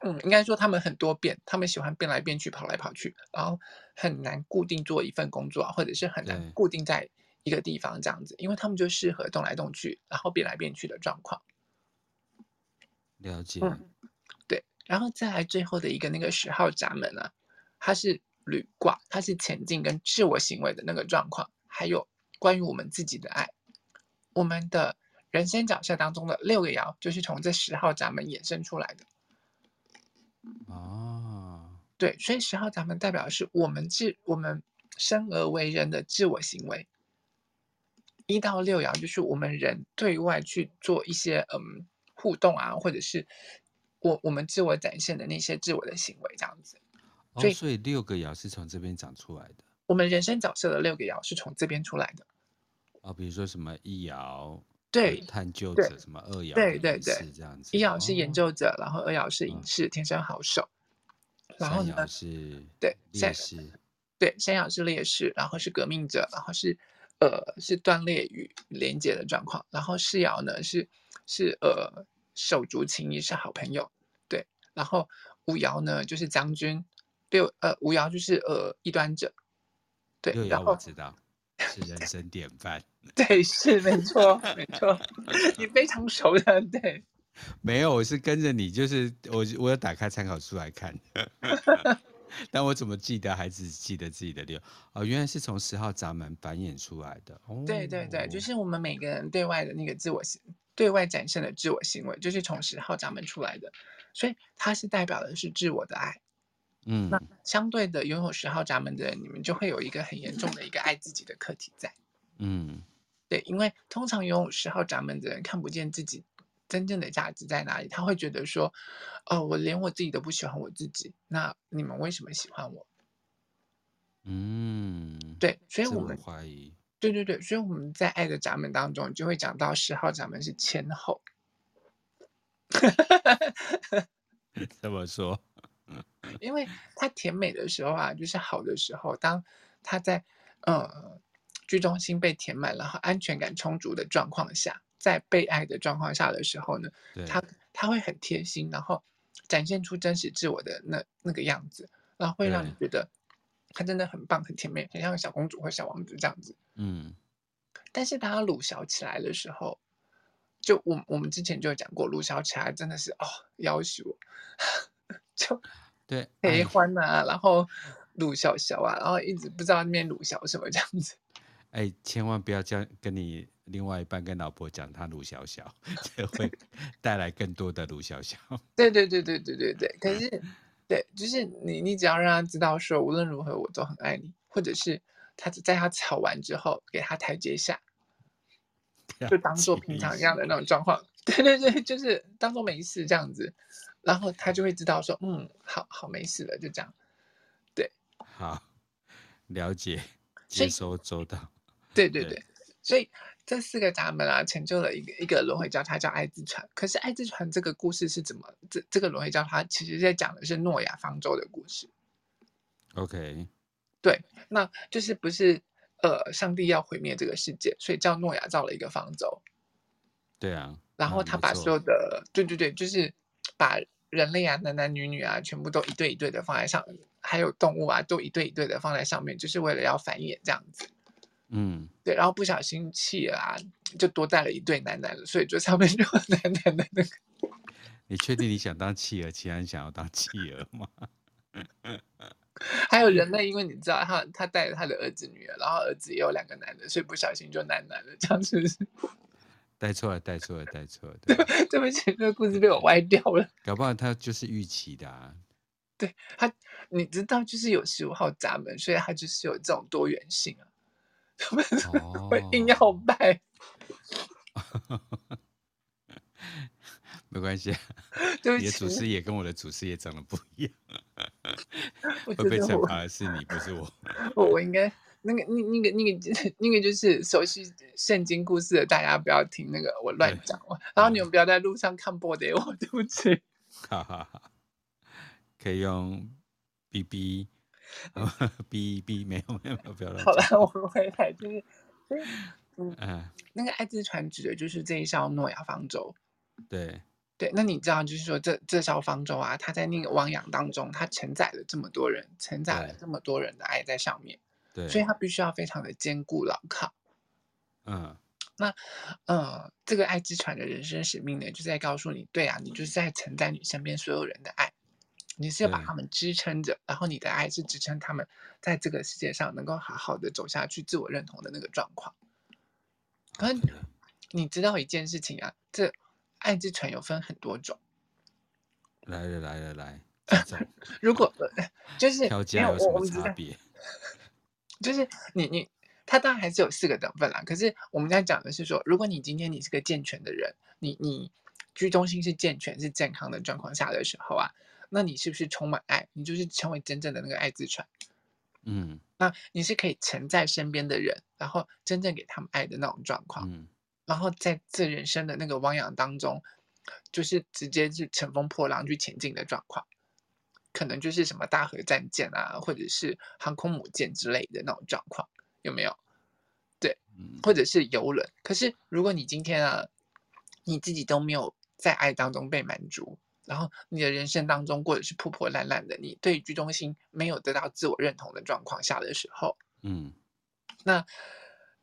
嗯，应该说他们很多变，他们喜欢变来变去，跑来跑去，然后很难固定做一份工作，或者是很难固定在一个地方这样子，因为他们就适合动来动去，然后变来变去的状况。了解。嗯，对，然后再来最后的一个那个十号闸门呢，啊，它是履卦，它是前进跟自我行为的那个状况，还有关于我们自己的爱，我们的人生角色当中的六个爻，就是从这十号闸门衍生出来的。哦，对，所以十号闸门代表的是我们自我们生而为人的自我行为。一到六爻就是我们人对外去做一些嗯互动啊，或者是我我们自我展现的那些自我的行为这样子。所以，哦，所以六个爻是从这边长出来的。我们人生角色的六个爻是从这边出来的。哦，比如说什么一爻。对，探究者什么二爻？对对对，这样子。一爻是研究者，哦、然后二爻是隐士，天生好手。然后呢？是对烈士。对，三爻是烈士，然后是革命者，然后是呃是断裂与连接的状况。然后四爻呢是是呃手足情谊是好朋友。对，然后五爻呢就是将军，六呃五爻就是呃异端者。对，然后我知道。是人生典范，*laughs* 对，是没错，没错，你非常熟的，对，*laughs* 没有，我是跟着你，就是我，我有打开参考书来看，*laughs* 但我怎么记得，还只记得自己的六，哦，原来是从十号闸门繁衍出来的，哦，对对对，就是我们每个人对外的那个自我行，对外展现的自我行为，就是从十号闸门出来的，所以它是代表的是自我的爱。嗯，那相对的，拥有十号闸门的人，你们就会有一个很严重的一个爱自己的课题在。嗯，对，因为通常拥有十号闸门的人看不见自己真正的价值在哪里，他会觉得说，哦，我连我自己都不喜欢我自己，那你们为什么喜欢我？嗯，对，所以我们怀疑，对对对，所以我们在爱的闸门当中就会讲到十号闸门是前后。*laughs* 怎么说？因为他甜美的时候啊，就是好的时候，当他在呃居中心被填满，然后安全感充足的状况下，在被爱的状况下的时候呢，他他会很贴心，然后展现出真实自我的那那个样子，然后会让你觉得他真的很棒、很甜美，很像小公主或小王子这样子。嗯，但是当他鲁小起来的时候，就我我们之前就有讲过，鲁小起来真的是哦，要求 *laughs* 就。对，悲欢啊，然后鲁小小啊，然后一直不知道那边鲁小什么这样子。哎，千万不要这样跟你另外一半跟老婆讲他鲁小小，*laughs* 这会带来更多的鲁小小。对对对对对对对，可是对，就是你你只要让他知道说无论如何我都很爱你，或者是他在他吵完之后给他台阶下，就当做平常一样的那种状况。*laughs* 对对对，就是当做没事这样子。然后他就会知道说，嗯，好好没事了，就这样，对，好，了解，接收周到，对对对，对所以这四个闸门啊，成就了一个一个轮回交叉叫爱之船。可是爱之船这个故事是怎么？这这个轮回交叉其实在讲的是诺亚方舟的故事。OK，对，那就是不是呃，上帝要毁灭这个世界，所以叫诺亚造了一个方舟。对啊，然后他把所有的，对对对，就是把。人类啊，男男女女啊，全部都一对一对的放在上面，还有动物啊，都一对一对的放在上面，就是为了要繁衍这样子。嗯，对，然后不小心弃了啊，就多带了一对男男的，所以就上面就有男男的那个。*laughs* 你确定你想当企鹅，其他人想要当企鹅吗？*laughs* 还有人类，因为你知道他他带着他的儿子女儿，然后儿子也有两个男的，所以不小心就男男的，这样是不是？*laughs* 带错了，带错了，带错了。对，对不起，这个故事被我歪掉了。搞不好他就是预期的啊。对他，你知道，就是有十五号闸门，所以他就是有这种多元性啊。他们会硬要拜。哦 *laughs* 没关系，对不起，你的祖师爷跟我的祖师爷长得不一样，*laughs* 会被惩罚的是你，不是我。我 *laughs* 我应该那个那那个那个那个就是熟悉圣经故事的，大家不要听那个我乱讲，然后你们不要在路上看播的我，对不起。哈哈哈，可以用 B B B B 没有没有没有不要乱。好了，我们回来就是，嗯嗯，那个爱之船指的就是这一艘诺亚方舟，对。对，那你知道，就是说这这艘方舟啊，它在那个汪洋当中，它承载了这么多人，承载了这么多人的爱在上面，对，所以它必须要非常的坚固牢靠。嗯，那呃，这个爱之船的人生使命呢，就在告诉你，对啊，你就是在承载你身边所有人的爱，你是要把他们支撑着，然后你的爱是支撑他们在这个世界上能够好好的走下去，自我认同的那个状况。可是你知道一件事情啊，这。爱之船有分很多种，来了来了来，*laughs* 如果 *laughs* 就是条件有什么差别？*laughs* 就是你你他当然还是有四个等份啦。可是我们在讲的是说，如果你今天你是个健全的人，你你居中心是健全是健康的状况下的时候啊，那你是不是充满爱？你就是成为真正的那个爱之船。嗯，那你是可以承载身边的人，然后真正给他们爱的那种状况。嗯。然后在这人生的那个汪洋当中，就是直接是乘风破浪去前进的状况，可能就是什么大和战舰啊，或者是航空母舰之类的那种状况，有没有？对，或者是游轮。可是如果你今天啊，你自己都没有在爱当中被满足，然后你的人生当中过得是破破烂烂的，你对居中心没有得到自我认同的状况下的时候，嗯，那。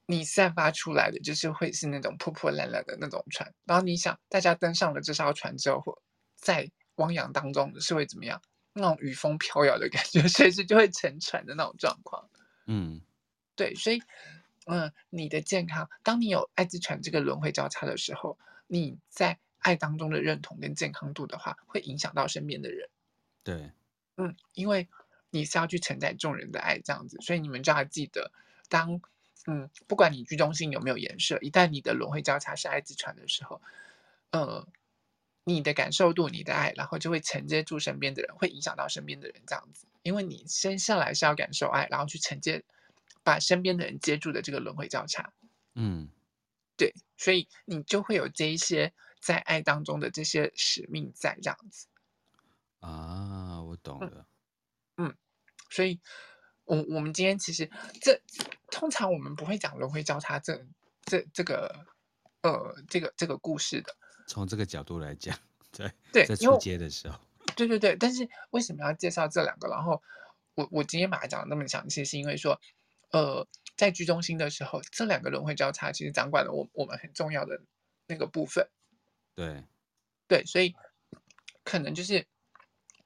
你散发出来的就是会是那种破破烂烂的那种船，然后你想，大家登上了这艘船之后，在汪洋当中是会怎么样？那种雨风飘摇的感觉，*laughs* 随时就会沉船的那种状况。嗯，对，所以，嗯，你的健康，当你有艾滋船这个轮回交叉的时候，你在爱当中的认同跟健康度的话，会影响到身边的人。对，嗯，因为你是要去承载众人的爱，这样子，所以你们就要记得当。嗯，不管你居中心有没有颜色，一旦你的轮回交叉是爱之船的时候，呃，你的感受度、你的爱，然后就会承接住身边的人，会影响到身边的人这样子。因为你生下来是要感受爱，然后去承接，把身边的人接住的这个轮回交叉。嗯，对，所以你就会有这一些在爱当中的这些使命在这样子。啊，我懂了。嗯，嗯，所以。我我们今天其实这通常我们不会讲轮回交叉这这这个呃这个这个故事的。从这个角度来讲，*laughs* 对对在出街的时候，对对对。但是为什么要介绍这两个？然后我我今天把它讲的那么详细，是因为说呃在居中心的时候，这两个轮回交叉其实掌管了我我们很重要的那个部分。对对，所以可能就是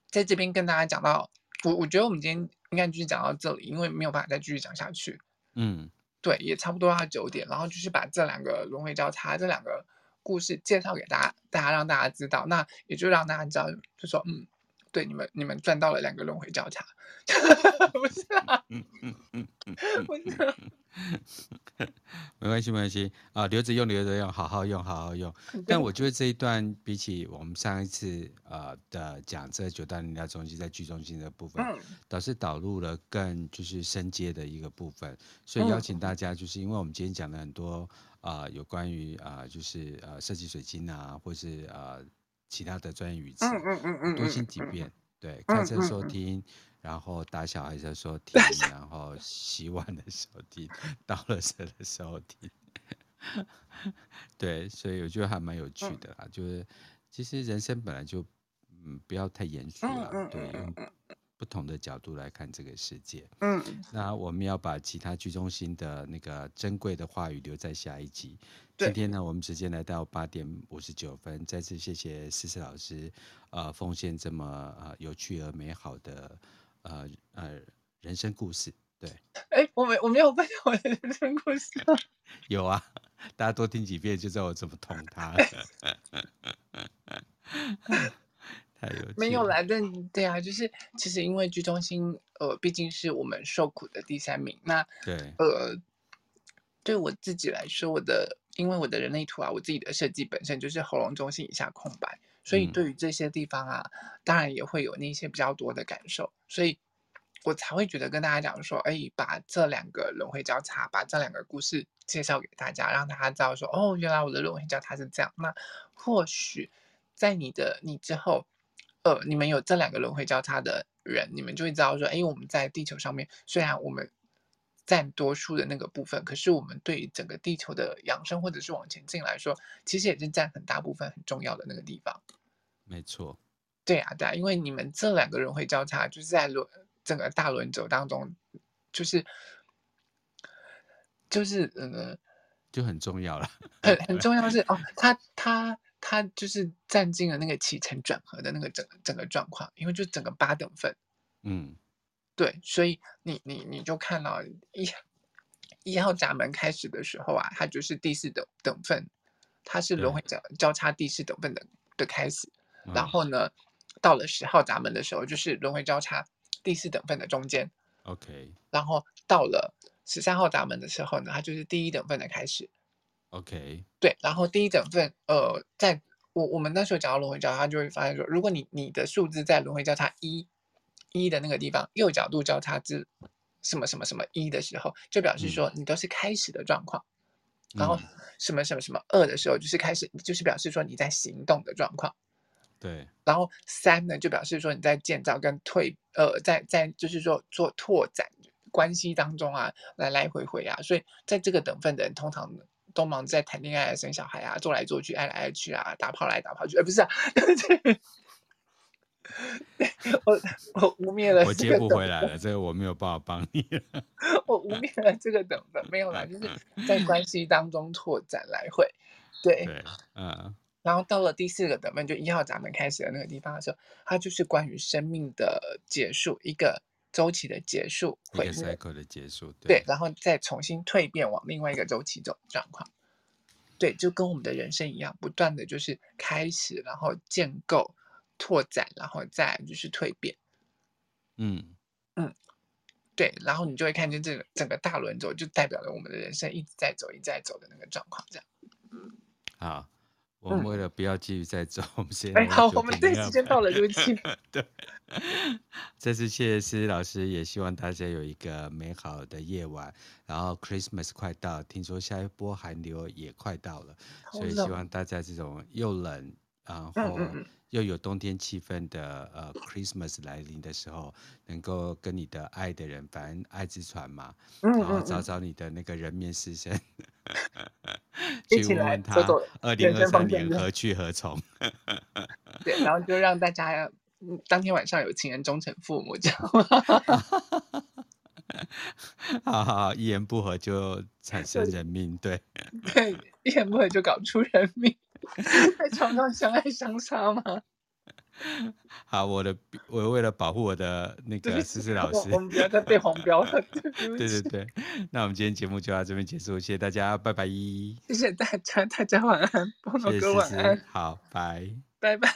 在这边跟大家讲到，我我觉得我们今天。应该就是讲到这里，因为没有办法再继续讲下去。嗯，对，也差不多要九点，然后就是把这两个轮回交叉这两个故事介绍给大家，大家让大家知道，那也就让大家知道，就说嗯，对，你们你们赚到了两个轮回交叉，*laughs* *laughs* 不是啊，嗯嗯嗯嗯，*laughs* 不是。*laughs* 没关系，没关系啊，留着用，留着用，好好用，好好用。但我觉得这一段比起我们上一次呃的讲这九大能量中心在剧中心的部分，嗯，倒是导入了更就是升阶的一个部分。所以邀请大家，就是因为我们今天讲了很多啊、呃，有关于啊、呃，就是呃设计水晶啊，或是呃其他的专业语词，嗯嗯嗯嗯，多听几遍，对，开车收听。然后打小孩的时候听，然后洗碗的时候听，倒垃圾的时候听，*laughs* 对，所以我觉得还蛮有趣的啦。嗯、就是其实人生本来就嗯不要太严肃了，嗯、对，用不同的角度来看这个世界。嗯，那我们要把其他居中心的那个珍贵的话语留在下一集。今天呢，我们时间来到八点五十九分，再次谢谢思思老师，呃，奉献这么呃有趣而美好的。呃呃人生故事。对，哎，我没我没有分享我的人生故事。*laughs* 有啊，大家多听几遍就知道我怎么捅他了。*laughs* 太有没有来的，对啊，就是其实因为居中心，呃，毕竟是我们受苦的第三名。那对，呃，对我自己来说，我的因为我的人类图啊，我自己的设计本身就是喉咙中心以下空白，所以对于这些地方啊，嗯、当然也会有那些比较多的感受，所以。我才会觉得跟大家讲说，哎，把这两个轮回交叉，把这两个故事介绍给大家，让大家知道说，哦，原来我的轮回交叉是这样。那或许在你的你之后，呃，你们有这两个轮回交叉的人，你们就会知道说，哎，我们在地球上面，虽然我们占多数的那个部分，可是我们对于整个地球的养生或者是往前进来说，其实也是占很大部分很重要的那个地方。没错。对啊，对啊，因为你们这两个人会交叉就是在轮。整个大轮轴当中，就是就是嗯，就很重要了。很很重要是 *laughs* 哦，他他他就是占尽了那个起承转合的那个整整个状况，因为就整个八等份，嗯，对，所以你你你就看到一一号闸门开始的时候啊，它就是第四等等份，它是轮回交交叉第四等份的的开始，然后呢，到了十号闸门的时候，就是轮回交叉。第四等份的中间，OK，然后到了十三号闸门的时候呢，它就是第一等份的开始，OK，对，然后第一等份，呃，在我我们那时候讲到轮回交叉，就会发现说，如果你你的数字在轮回交叉一一的那个地方右角度交叉至什么什么什么一的时候，就表示说你都是开始的状况，嗯、然后什么什么什么二的时候，就是开始，就是表示说你在行动的状况。对，然后三呢，就表示说你在建造跟退，呃，在在就是说做拓展关系当中啊，来来回回啊，所以在这个等份的人，通常都忙在谈恋爱、生小孩啊，做来做去、爱来爱去啊，打炮来打炮去，呃，不是啊，*laughs* *laughs* 我我污蔑了，我接不回来了，这个我没有办法帮你了，*laughs* 我污蔑了这个等份，没有啦，就是在 *laughs* 关系当中拓展来回，对，对，嗯。然后到了第四个等分，就一号闸门开始的那个地方的时候，它就是关于生命的结束，一个周期的结束，一个 cycle 的结束，对，对，然后再重新蜕变往另外一个周期走状况，对，就跟我们的人生一样，不断的就是开始，然后建构、拓展，然后再就是蜕变，嗯嗯，对，然后你就会看见这个整个大轮轴，就代表了我们的人生一直在走，一直在走的那个状况，这样，好。我们为了不要继续再走，嗯、我们先哎好，我们对时间到了，对不起。*laughs* 对，再次谢谢思思老师，也希望大家有一个美好的夜晚。然后 Christmas 快到，听说下一波寒流也快到了，所以希望大家这种又冷，然后又有冬天气氛的呃 Christmas 来临的时候，能够跟你的爱的人，反正爱之船嘛，然后找找你的那个人面狮身。*laughs* 去问问他，二零二三年何去何从？对，*laughs* 然后就让大家当天晚上有情人终成父母，知道吗？*laughs* 好好，一言不合就产生人命，对对，一言不合就搞出人命，*laughs* 在床上相爱相杀吗？好，我的我为了保护我的那个思思老师，我们不要再被黄标了。对对对，那我们今天节目就到这边结束，谢谢大家，拜拜。谢谢大家，大家晚安，波诺哥晚安，好，拜拜拜。